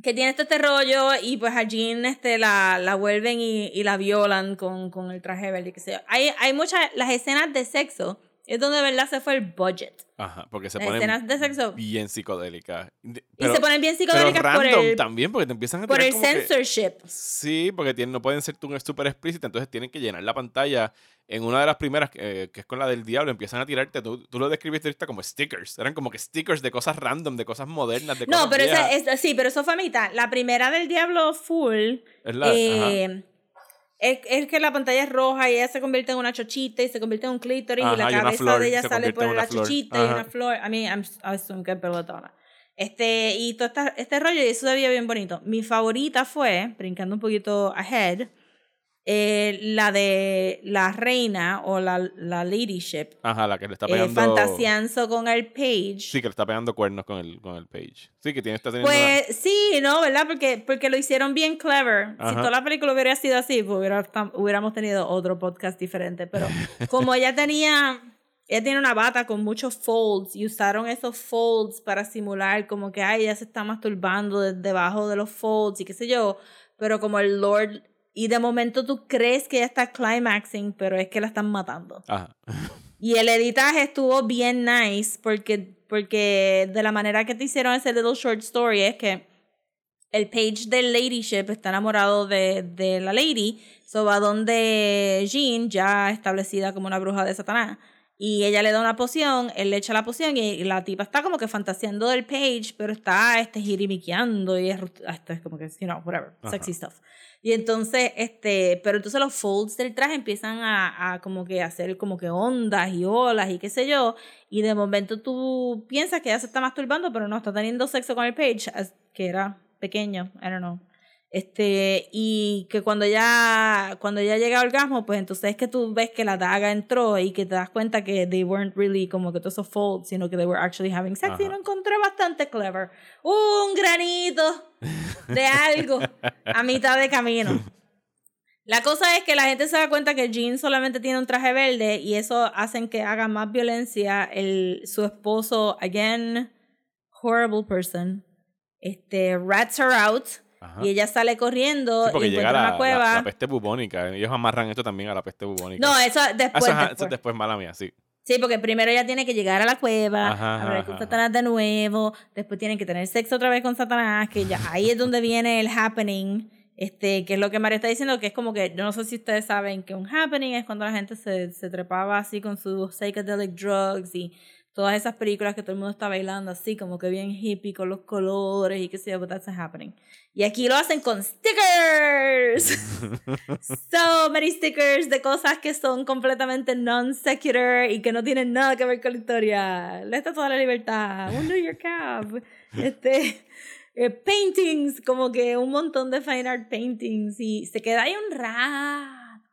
que tiene todo este rollo y pues a Jean este, la, la vuelven y, y la violan con, con el traje verde, que yo. Hay, hay muchas, las escenas de sexo es donde de verdad se fue el budget, Ajá, porque se las ponen escenas de sexo, bien psicodélicas. Y se ponen bien pero psicodélicas por el, también, porque te empiezan a por el como que- censorship. Sí, porque tienen, no pueden ser tú súper explícitas, entonces tienen que llenar la pantalla. En una de las primeras, eh, que es con la del diablo, empiezan a tirarte, tú, tú lo describiste ahorita como stickers. Eran como que stickers de cosas random, de cosas modernas, de cosas No, pero viejas. esa, es, sí, pero eso fue a mitad. La primera del Diablo Full Es la- ajá. Es, es que la pantalla es roja y ella se convierte en una chochita y se convierte en un clítoris y Ajá, la y una cabeza flor, de ella sale por la flor. chochita y Ajá. una flor. I mean, I'm, I assume que es pelotona. Este, y todo esta- este rollo, y eso se veía bien bonito. Mi favorita fue, brincando un poquito ahead, eh, la de la reina o la, la ladyship, Ajá, la que le está eh, pegando. fantaseando con el page. Sí, que le está pegando cuernos con el, con el page. Sí, que tiene una- Pues sí, ¿no? ¿Verdad? Porque, porque lo hicieron bien clever. Si toda la película hubiera sido así, pues hubiera hubiéramos tenido otro podcast diferente. Pero como ella tenía, ella tiene una bata con muchos folds y usaron esos folds para simular como que, ay, ella se está masturbando de- debajo de los folds y qué sé yo. Pero como el Lord... Y de momento tú crees que ella está climaxing, pero es que la están matando. Ajá. Y el editaje estuvo bien nice porque, porque de la manera que te hicieron ese little short story es que el page del ladyship está enamorado de, de la lady, so va donde Jean, ya establecida como una bruja de Satanás, y ella le da una poción, él le echa la poción y la tipa está como que fantaseando del page, pero está este jirimiqueando y es, rut- ah, esto es como que, you know, whatever, Ajá. sexy stuff. Y entonces, este, pero entonces los folds del traje empiezan a, a como que hacer como que ondas y olas y qué sé yo, y de momento tú piensas que ella se está masturbando, pero no, está teniendo sexo con el page, que era pequeño, I don't know. Este, y que cuando ya, cuando ya llega al orgasmo, pues entonces es que tú ves que la daga entró y que te das cuenta que they weren't really como que todos esos folds, sino que they were actually having sex y Ajá. lo encontré bastante clever. Un granito de algo a mitad de camino. La cosa es que la gente se da cuenta que Jean solamente tiene un traje verde y eso hacen que haga más violencia el, su esposo, again, horrible person, este, rats her out Ajá. y ella sale corriendo Sí, porque y llega encuentra la, una cueva. la, la peste bubónica. Ellos amarran esto también a la peste bubónica. no, eso Ah, después. eso, ajá, eso después. es después, mala mía, sí. Sí, porque primero ella tiene que llegar a la cueva, Ajá, hablar con ajá. Satanás de nuevo, después tienen que tener sexo otra vez con Satanás, que ya ahí es donde viene el happening, este, que es lo que María está diciendo, que es como que, yo no sé si ustedes saben que un happening es cuando la gente se, se trepaba así con sus psychedelic drugs y todas esas películas que todo el mundo está bailando así, como que bien hippie con los colores y qué sé yo, but that's a happening. Y aquí lo hacen con stickers. so many stickers de cosas que son completamente non secular y que no tienen nada que ver con la historia. Le está toda la libertad. Wonder your cab. Este, eh, paintings, como que un montón de fine art paintings y se queda ahí un rato.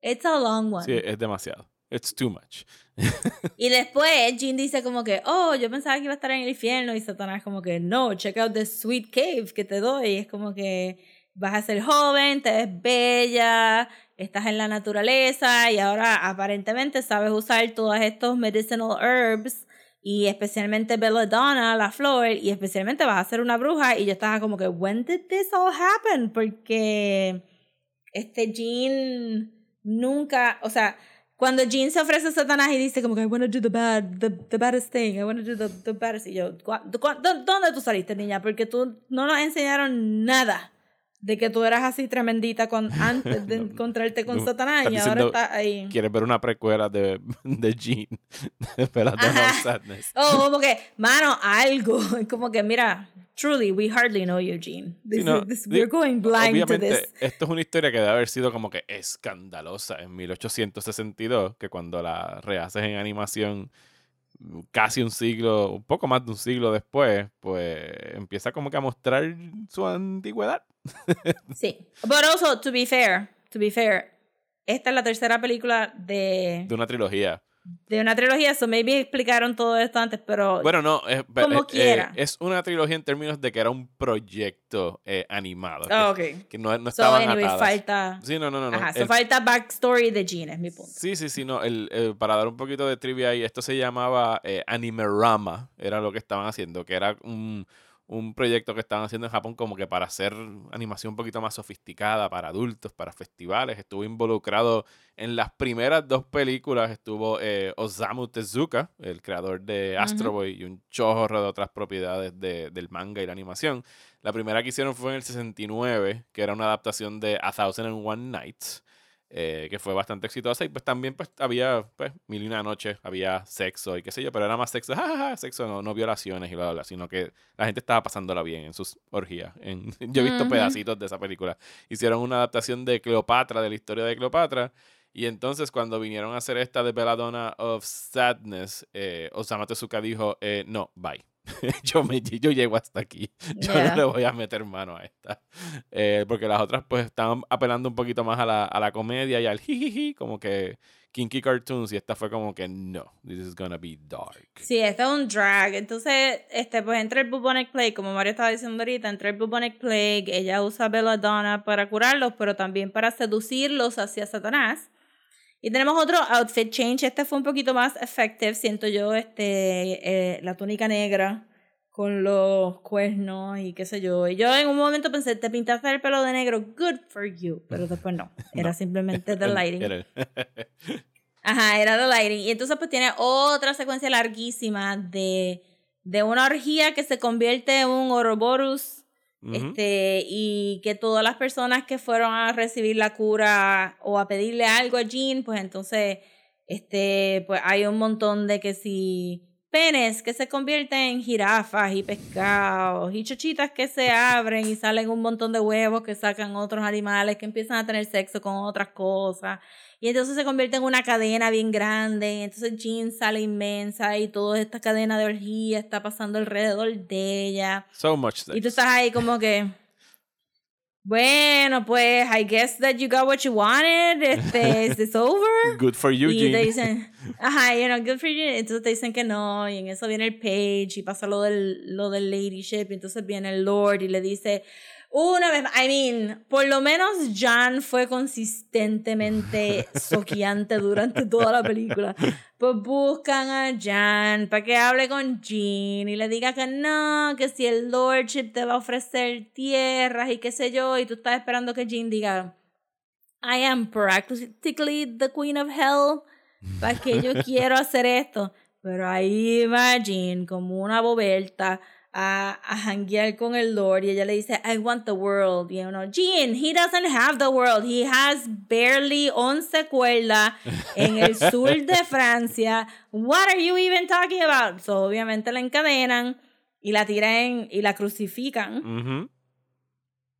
It's a long one. Sí, es demasiado. it's too much. Y después Jean dice como que, oh, yo pensaba que iba a estar en el infierno y Satanás como que, no, check out the sweet cave que te doy. Es como que vas a ser joven, te ves bella, estás en la naturaleza y ahora aparentemente sabes usar todos estos medicinal herbs y especialmente belladonna, la flor, y especialmente vas a ser una bruja y yo estaba como que, when did this all happen? Porque este Jean nunca, o sea, cuando Jean se ofrece a Satanás y dice como que I want to do the bad, the, the baddest thing, I want to do the, the baddest, y yo, "¿Cuá- du- cuá- dó- ¿dónde tú saliste, niña? Porque tú no nos enseñaron nada de que tú eras así tremendita con, antes de encontrarte con Satanás y ahora estás ahí. ¿Quieres ver una precuela de, de Jean? De of Sadness. Oh, como que, mano, algo. Como que, mira, truly, we hardly know Jean. This Sí, no, is- this- we're going blind to Obviamente, this. esto es una historia que debe haber sido como que escandalosa en 1862, que cuando la rehaces en animación casi un siglo, un poco más de un siglo después, pues empieza como que a mostrar su antigüedad. Sí. But also, to be fair, to be fair, esta es la tercera película de, De una trilogía. De una trilogía, so maybe explicaron todo esto antes, pero Bueno, no, es, Como eh, quiera. es una trilogía en términos de que era un proyecto eh, animado. que- Ah, ok. Que no, no So, estaban anyway, atadas. falta. Sí, no, no, no. no. Ajá, so falta backstory de Jean, es mi punto. Sí, sí, sí, no. El, el- para dar un poquito de trivia ahí, esto se llamaba eh, Animerama, era lo que estaban haciendo, que era un, un proyecto que estaban haciendo en Japón como que para hacer animación un poquito más sofisticada para adultos, para festivales. Estuvo involucrado en las primeras dos películas, estuvo eh, Osamu Tezuka, el creador de Astro Boy, y un chorro de otras propiedades de- del manga y la animación. La primera que hicieron fue en el 69, que era una adaptación de A Thousand and One Nights eh, que fue bastante exitosa y pues también pues había pues mil y una noches, había sexo y qué sé yo, pero era más sexo, sexo, no, no violaciones y bla, bla, bla, sino que la gente estaba pasándola bien en sus orgías. En, yo he visto pedacitos de esa película. Hicieron una adaptación de Cleopatra, de la historia de Cleopatra. Y entonces cuando vinieron a hacer esta de Belladonna of Sadness, eh, Osama Tezuka dijo, eh, no, bye. yo, me, yo llego hasta aquí. Yo Yeah. no le voy a meter mano a esta. Eh, porque las otras pues estaban apelando un poquito más a la, a la comedia y al jijiji, como que kinky cartoons. Y esta fue como que no, this is gonna be dark. Sí, esto es un drag. Entonces, este, pues entra el bubonic plague, como Mario estaba diciendo ahorita, entra el bubonic plague, ella usa belladonna para curarlos, pero también para seducirlos hacia Satanás. Y tenemos otro outfit change. Este fue un poquito más effective, siento yo, este, eh, la túnica negra con los cuernos y qué sé yo. Y yo en un momento pensé, te pintaste el pelo de negro, good for you. Pero después no, era simplemente the lighting. Era- Ajá, era The Lighting. Y entonces pues tiene otra secuencia larguísima de, de una orgía que se convierte en un Ouroboros. Este, y que todas las personas que fueron a recibir la cura o a pedirle algo a Jean, pues entonces, este, pues hay un montón de que si penes que se convierten en jirafas y pescados y chochitas que se abren y salen un montón de huevos que sacan otros animales que empiezan a tener sexo con otras cosas y entonces se convierte en una cadena bien grande y entonces Jean sale inmensa y toda esta cadena de orgía está pasando alrededor de ella So much sex. y tú estás ahí como que bueno pues I guess that you got what you wanted este is this over Good for you, y Jean. te dicen, ajá, you know, good for you. Entonces te dicen que no, y en eso viene el page y pasa lo del, lo del ladyship, y entonces viene el lord y le dice, una vez, I mean, por lo menos Jan fue consistentemente soqueante durante toda la película. Pues buscan a Jan para que hable con Jean y le diga que no, que si el lordship te va a ofrecer tierras y qué sé yo, y tú estás esperando que Jean diga, I am practically the queen of hell. ¿Para que yo quiero hacer esto? Pero ahí va Jean como una boberta a, a janguear con el Lord y ella le dice, I want the world. Y uno, Jean, he doesn't have the world. He has barely 11 cuerdas en el sur de Francia. What are you even talking about? So, obviamente la encadenan y la tiran y la crucifican. Ujú.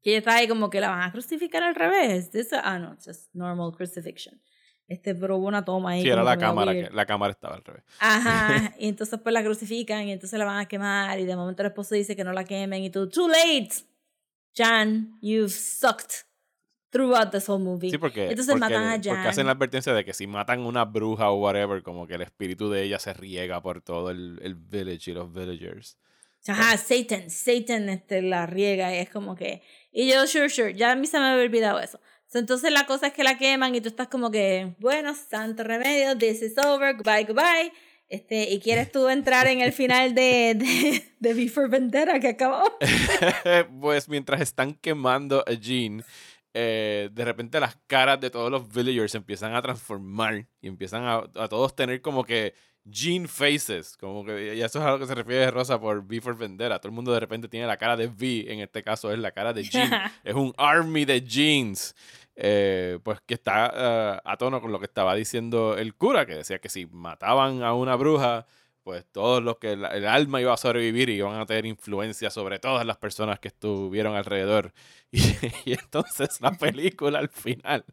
Que ella está ahí como que la van a crucificar al revés. This- ah, no, just normal crucifixion. Este, pero hubo una toma ahí. Sí, era la cámara, que, la cámara estaba al revés. Ajá, y entonces pues la crucifican y entonces la van a quemar y de momento el esposo dice que no la quemen y tú, too late, Jan, you've sucked. throughout this whole movie. Sí, porque, Entonces porque, matan a porque Jan. hacen la advertencia de que si matan una bruja o whatever, como que el espíritu de ella se riega por todo el, el village y los villagers. Ajá, Satan, Satan este, la riega y es como que... Y yo, sure, sure, ya a mí se me había olvidado eso. Entonces la cosa es que la queman y tú estás como que, bueno, santo remedio, this is over, goodbye, goodbye. Este, y quieres tú entrar en el final de, de, de V for Vendetta que acabó. pues mientras están quemando a Jean, eh, de repente las caras de todos los villagers empiezan a transformar y empiezan a, a todos tener como que Jean faces, como que y eso es a lo que se refiere Rosa por V for Vendetta. Todo el mundo de repente tiene la cara de V, en este caso es la cara de Jean. es un army de jeans. eh, pues que está eh, a tono con lo que estaba diciendo el cura, que decía que si mataban a una bruja, pues todos los que el, alma iba a sobrevivir y iban a tener influencia sobre todas las personas que estuvieron alrededor. Y, y entonces la película al final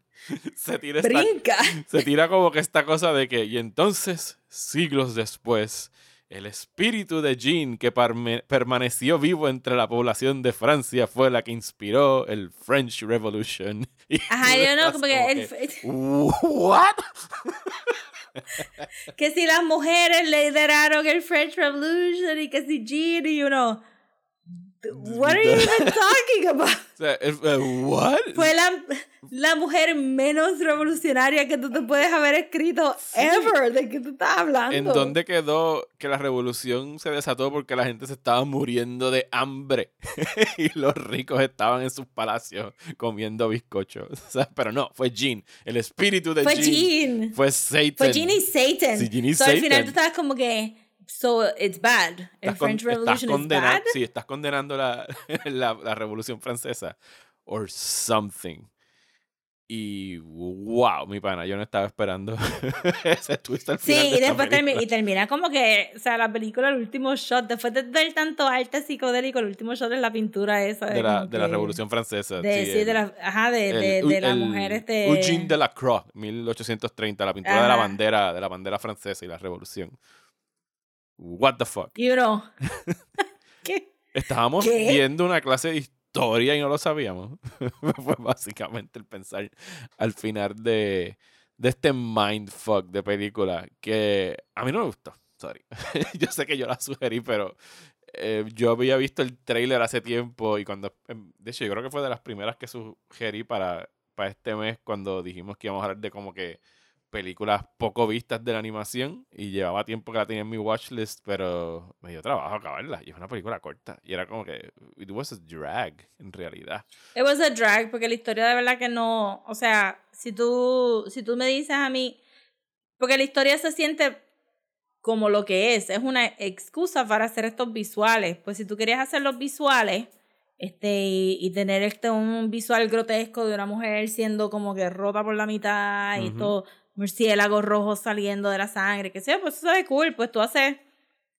se tira, esta- se tira como que esta cosa de que, y entonces, siglos después, el espíritu de Jean que permaneció vivo entre la población de Francia fue la que inspiró el French Revolution. Y Ajá, yo no, como que el, ¿What? que si las mujeres lideraron el French Revolution y que si Jean y uno, what are you even talking about? Eh, ¿What? Fue la, la mujer menos revolucionaria que tú te puedes haber escrito ever. ¿De qué tú estás hablando? ¿En dónde quedó que la revolución se desató porque la gente se estaba muriendo de hambre y los ricos estaban en sus palacios comiendo bizcochos? O sea, pero no, fue Jean, el espíritu de Fue Jean. Jean. Fue Satan. Fue Jean y Satan. Sí, Jean y so, al final Satan. tú estabas como que, so it's bad. El Estás con- French estás Revolution is bad. Sí, estás condenando la, la, la revolución francesa. Or something. Y wow, mi pana, yo no estaba esperando ese twist al Sí, final. de y después termi- película. y termina como que, o sea, la película, el último shot, después de ver tanto arte psicodélico, el último shot es la pintura esa. de la, de la que- revolución francesa. De, sí, de el- la, ajá, de, de, el- de la el mujer este... Delacroix, 1830, la pintura de la Ajá. bandera, de la bandera francesa y la revolución. What the fuck. Y uno, ¿qué? Estábamos ¿Qué? viendo una clase de historia y no lo sabíamos. Fue básicamente el pensar al final de, de este mindfuck de película que a mí no me gustó. Sorry. yo sé que yo la sugerí, pero eh, yo había visto el trailer hace tiempo y cuando, em, de hecho, yo creo que fue de las primeras que sugerí para, para este mes cuando dijimos que íbamos a hablar de como que películas poco vistas de la animación y llevaba tiempo que la tenía en mi watchlist, pero me dio trabajo acabarla. Y es una película corta. Y era como que it was a drag en realidad. It was a drag, porque la historia de verdad que no, o sea, si tú, si tú me dices a mí, porque la historia se siente como lo que es, es una excusa para hacer estos visuales. Pues si tú querías hacer los visuales, este, y, y tener este un visual grotesco de una mujer siendo como que rota por la mitad y todo murciélagos rojos saliendo de la sangre, que sea, pues eso es cool, pues tú haces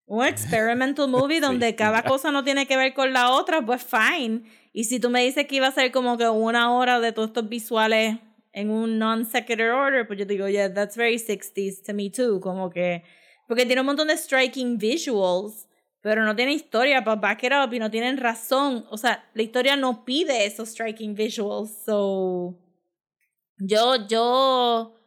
un experimental movie Sí, donde cada ya. cosa no tiene que ver con la otra, pues fine. Y si tú me dices que iba a ser como que una hora de todos estos visuales en un non sequitur order, pues yo digo, yeah, that's very 60s to me too, como que porque tiene un montón de striking visuals, pero no tiene historia para back it up y no tienen razón, o sea, la historia no pide esos striking visuals, so yo yo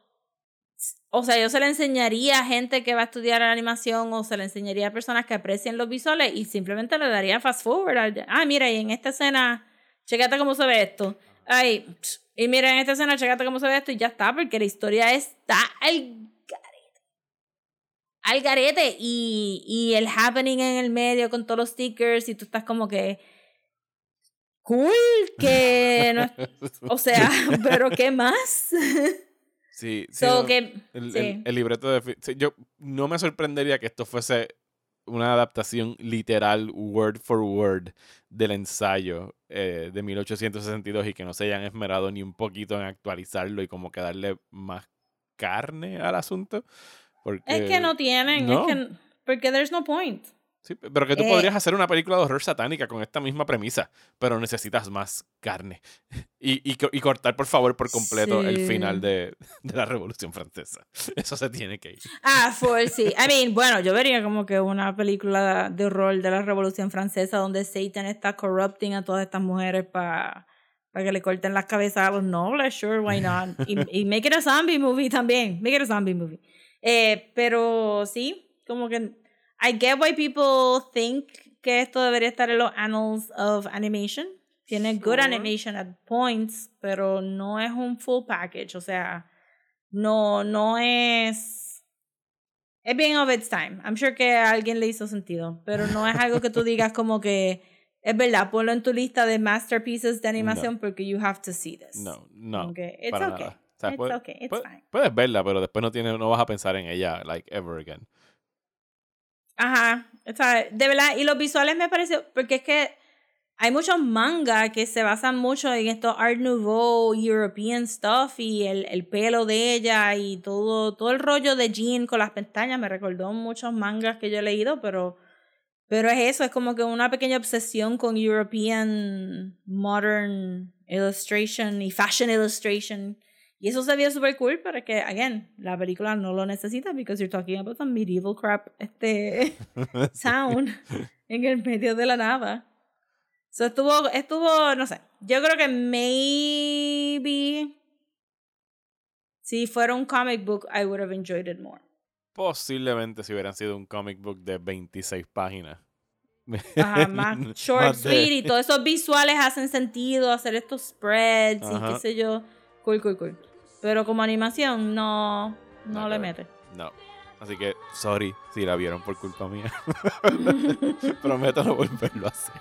o sea, yo se le enseñaría a gente que va a estudiar animación o se le enseñaría a personas que aprecien los visuales y simplemente le daría fast forward. al- Ah, mira, y en esta escena, checate cómo se ve esto. Ay, y mira, en esta escena, checate cómo se ve esto y ya está, porque la historia está al garete. Al garete y, y el happening en el medio con todos los stickers y tú estás como que... Cool, que no, o sea, pero ¿qué más? Sí, sí, So no, que, el, el- sí. el libreto de... yo no me sorprendería que esto fuese una adaptación literal, word for word, del ensayo eh, de 1862 y que no se hayan esmerado ni un poquito en actualizarlo y como que darle más carne al asunto. Porque, Es que no tienen, no. es que porque there's no point. Sí, pero que tú Eh, podrías hacer una película de horror satánica con esta misma premisa, pero necesitas más carne. Y, y, y cortar, por favor, por completo el Sí. final de, de la Revolución Francesa. Eso se tiene que ir. Ah, for sí. I mean, bueno, yo vería como que una película de horror de la Revolución Francesa donde Satan está corrupting a todas estas mujeres para para que le corten las cabezas a los nobles, sure, why not? y, y make it a zombie movie también, make it a zombie movie. Eh, pero sí, como que I get why people think que esto debería estar en los annals of animation. Tiene good animation at points, pero no es un full package, o sea, no, no es... Es bien of its time. I'm sure que a alguien le hizo sentido, pero no es algo que tú digas como que es verdad, ponlo en tu lista de masterpieces de animación porque you have to see this. No, no. Que, it's para okay. nada. O sea, It's puede- okay, it's puede- fine. Puedes verla, pero después no, tiene, no vas a pensar en ella, like, ever again. Ajá, o sea, de verdad, y los visuales me pareció, porque es que hay muchos mangas que se basan mucho en esto Art Nouveau, European stuff, y el, el pelo de ella, y todo, todo el rollo de Jean con las pestañas, me recordó muchos mangas que yo he leído, pero, pero es eso, es como que una pequeña obsesión con European Modern Illustration y Fashion Illustration. Y eso se vio súper cool, pero que, again, la película no lo necesita because you're talking about some medieval crap este sound en el medio de la nada. So estuvo, estuvo, no sé, yo creo que maybe si fuera un comic book, I would have enjoyed it more. Posiblemente si hubieran sido un comic book de 26 páginas. Ajá, más short, Más de- sweet y todos esos visuales hacen sentido, hacer estos spreads y qué sé yo. Cool, cool, cool. Pero como animación, no, no, le mete. No. Así que, sorry si la vieron por culpa mía. Prometo no volverlo a hacer.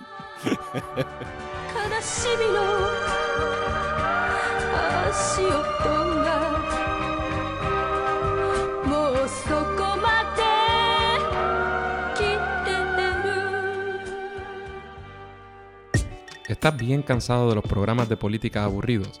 ¿Estás bien cansado de los programas de políticas aburridos?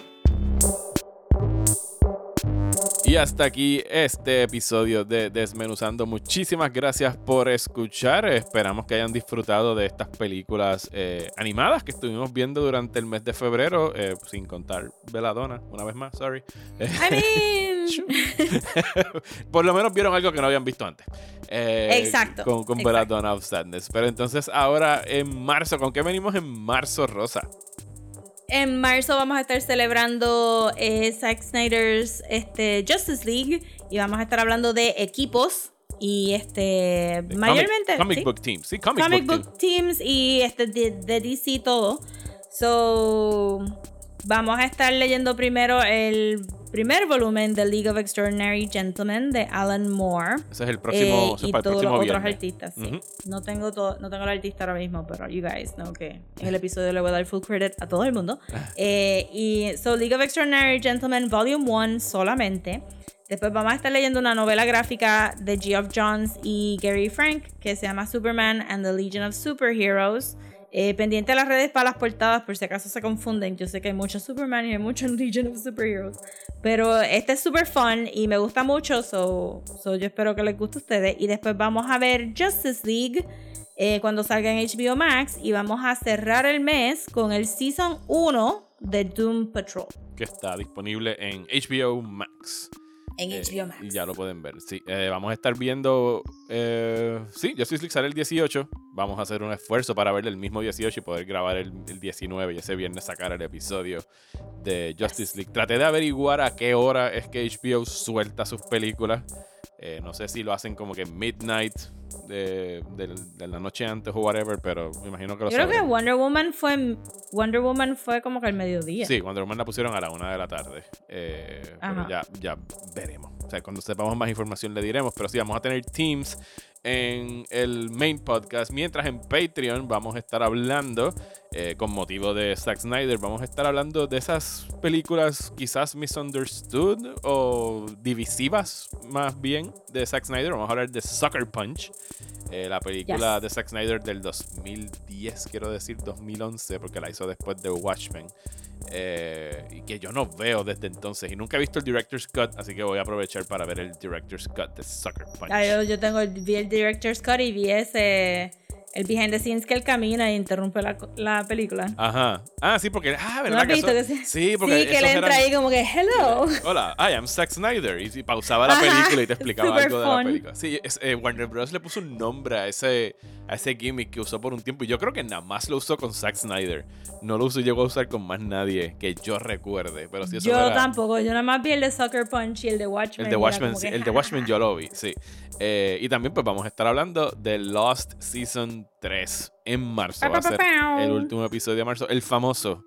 Y hasta aquí este episodio de Desmenuzando. Muchísimas gracias por escuchar. Esperamos que hayan disfrutado de estas películas eh, animadas que estuvimos viendo durante el mes de febrero, eh, sin contar Veladona, una vez más, sorry. I mean, por lo menos vieron algo que no habían visto antes. Eh, Exacto, Con, con. Belladonna of Sadness. Pero entonces ahora en marzo, ¿con qué venimos en marzo, Rosa? En marzo vamos a estar celebrando eh, Zack Snyder's este, Justice League y vamos a estar hablando de equipos y este De mayormente Comic, comic ¿sí? Book Team. Sí, Comic, comic Book, book teams y este de, de DC todo. So vamos a estar leyendo primero el primer volumen de League of Extraordinary Gentlemen de Alan Moore. Ese es el próximo, Eh, es y para el todos los otros artistas, sí. No tengo todo, no tengo el artista ahora mismo, pero you guys know que en el episodio le voy a dar full credit a todo el mundo. Eh, y so League of Extraordinary Gentlemen Volume 1 solamente. Después vamos a estar leyendo una novela gráfica de Geoff Johns y Gary Frank que se llama Superman and the Legion of Superheroes. Eh, pendiente a las redes para las portadas por si acaso se confunden. Yo sé que hay mucho Superman y hay mucho Legion of Superheroes. Pero este es super fun y me gusta mucho. So, so yo espero que les guste a ustedes. Y después vamos a ver Justice League eh, cuando salga en HBO Max. Y vamos a cerrar el mes con el Season 1 de Doom Patrol Que está disponible en HBO Max. En Eh, HBO Max. Y ya lo pueden ver. Sí, eh, vamos a estar viendo. Eh, sí, Justice League sale el 18. Vamos a hacer un esfuerzo para verlo el mismo 18 y poder grabar el, el 19 y ese viernes sacar el episodio de Justice League. Traté de averiguar a qué hora es que HBO suelta sus películas. Eh, no sé si lo hacen como que midnight de, de la noche antes o whatever, pero me imagino que lo Yo creo que. Wonder Woman fue Wonder Woman fue como que al mediodía. Sí, Wonder Woman la pusieron a la una de la tarde. Eh, pero ya, ya veremos. O sea, cuando sepamos más información le diremos. Pero sí, vamos a tener teams en el main podcast. Mientras en Patreon vamos a estar hablando, eh, con motivo de Zack Snyder, vamos a estar hablando de esas películas quizás misunderstood o divisivas más bien de Zack Snyder. Vamos a hablar de Sucker Punch. eh, la película Yes. de Zack Snyder del 2010, quiero decir 2011, porque la hizo después de Watchmen. Eh, y que yo no veo desde entonces. Y nunca he visto el Director's Cut, así que voy a aprovechar para ver el Director's Cut de Sucker Punch. Ah, yo, tengo vi el director's cut y vi ese el behind the scenes que él camina e interrumpe la, la película. Ajá. Ah, sí, porque. Ah, ¿No ¿verdad? has visto eso- que sí? sí, porque. Sí, que él entra eran- ahí como que hello. Hola, I am Zack Snyder. Y, pausaba la Ajá, película y te explicaba algo de la película. Sí, es- eh, Warner Bros. le puso un nombre a ese, a ese gimmick que usó por un tiempo. Y yo creo que nada más lo usó con Zack Snyder. No lo usó, llegó a usar con más nadie que yo recuerde. Pero sí, eso yo era- tampoco, yo nada más vi el de Sucker Punch y el de Watchmen. El de Watchmen, sí, que, el de Watchmen yo lo vi, sí. Eh, y también pues vamos a estar hablando de Lost Season 3 en marzo. Va a ser el último episodio de marzo, el famoso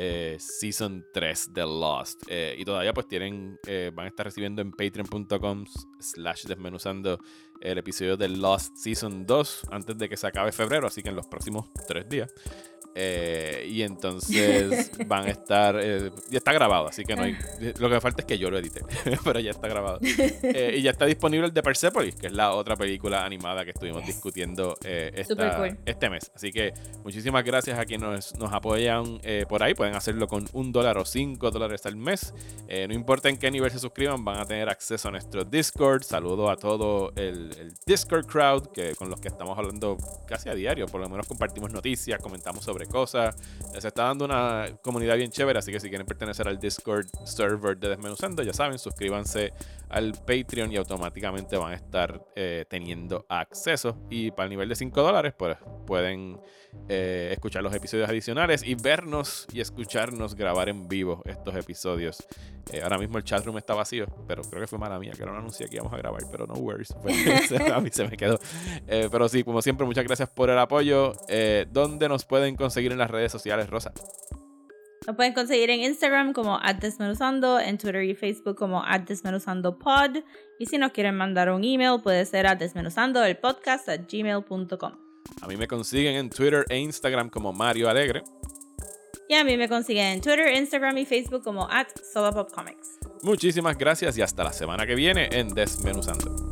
eh, Season 3 de Lost. Eh, y todavía pues tienen, eh, van a estar recibiendo en patreon.com slash desmenuzando el episodio de Lost Season 2 antes de que se acabe febrero, así que en los próximos tres días. Eh, y entonces van a estar. eh, ya está grabado, así que no hay. Lo que falta es que yo lo edite, pero ya está grabado. Eh, y ya está disponible el de Persepolis, que es la otra película animada que estuvimos discutiendo eh, esta- cool. este mes. Así que muchísimas gracias a quienes nos, nos apoyan eh, por ahí. Pueden hacerlo con un dólar o cinco dólares al mes. Eh, no importa en qué nivel se suscriban, van a tener acceso a nuestro Discord. Saludo a todo el, el Discord crowd que, con los que estamos hablando casi a diario. Por lo menos compartimos noticias, comentamos sobre cosas. Se está dando una comunidad bien chévere, así que si quieren pertenecer al Discord server de Desmenuzando, ya saben, suscríbanse al Patreon y automáticamente van a estar eh, teniendo acceso. Y para el nivel de 5 dólares, pues pueden eh, escuchar los episodios adicionales y vernos y escucharnos grabar en vivo estos episodios. Eh, ahora mismo el chatroom está vacío, pero creo que fue mala mía, que no anuncié que íbamos a grabar, pero no worries. Fue- a mí se me quedó. Eh, pero sí, como siempre, muchas gracias por el apoyo. Eh, ¿Dónde nos pueden conseguir en las redes sociales, Rosa? Lo pueden conseguir en Instagram como @desmenuzando, en Twitter y Facebook como @desmenuzandopod y si nos quieren mandar un email puede ser a desmenuzandoelpodcast@gmail.com. A mí me consiguen en Twitter e Instagram como Mario Alegre. Y a mí me consiguen en Twitter, Instagram y Facebook como at Solopopcomics. Muchísimas gracias y hasta la semana que viene en Desmenuzando.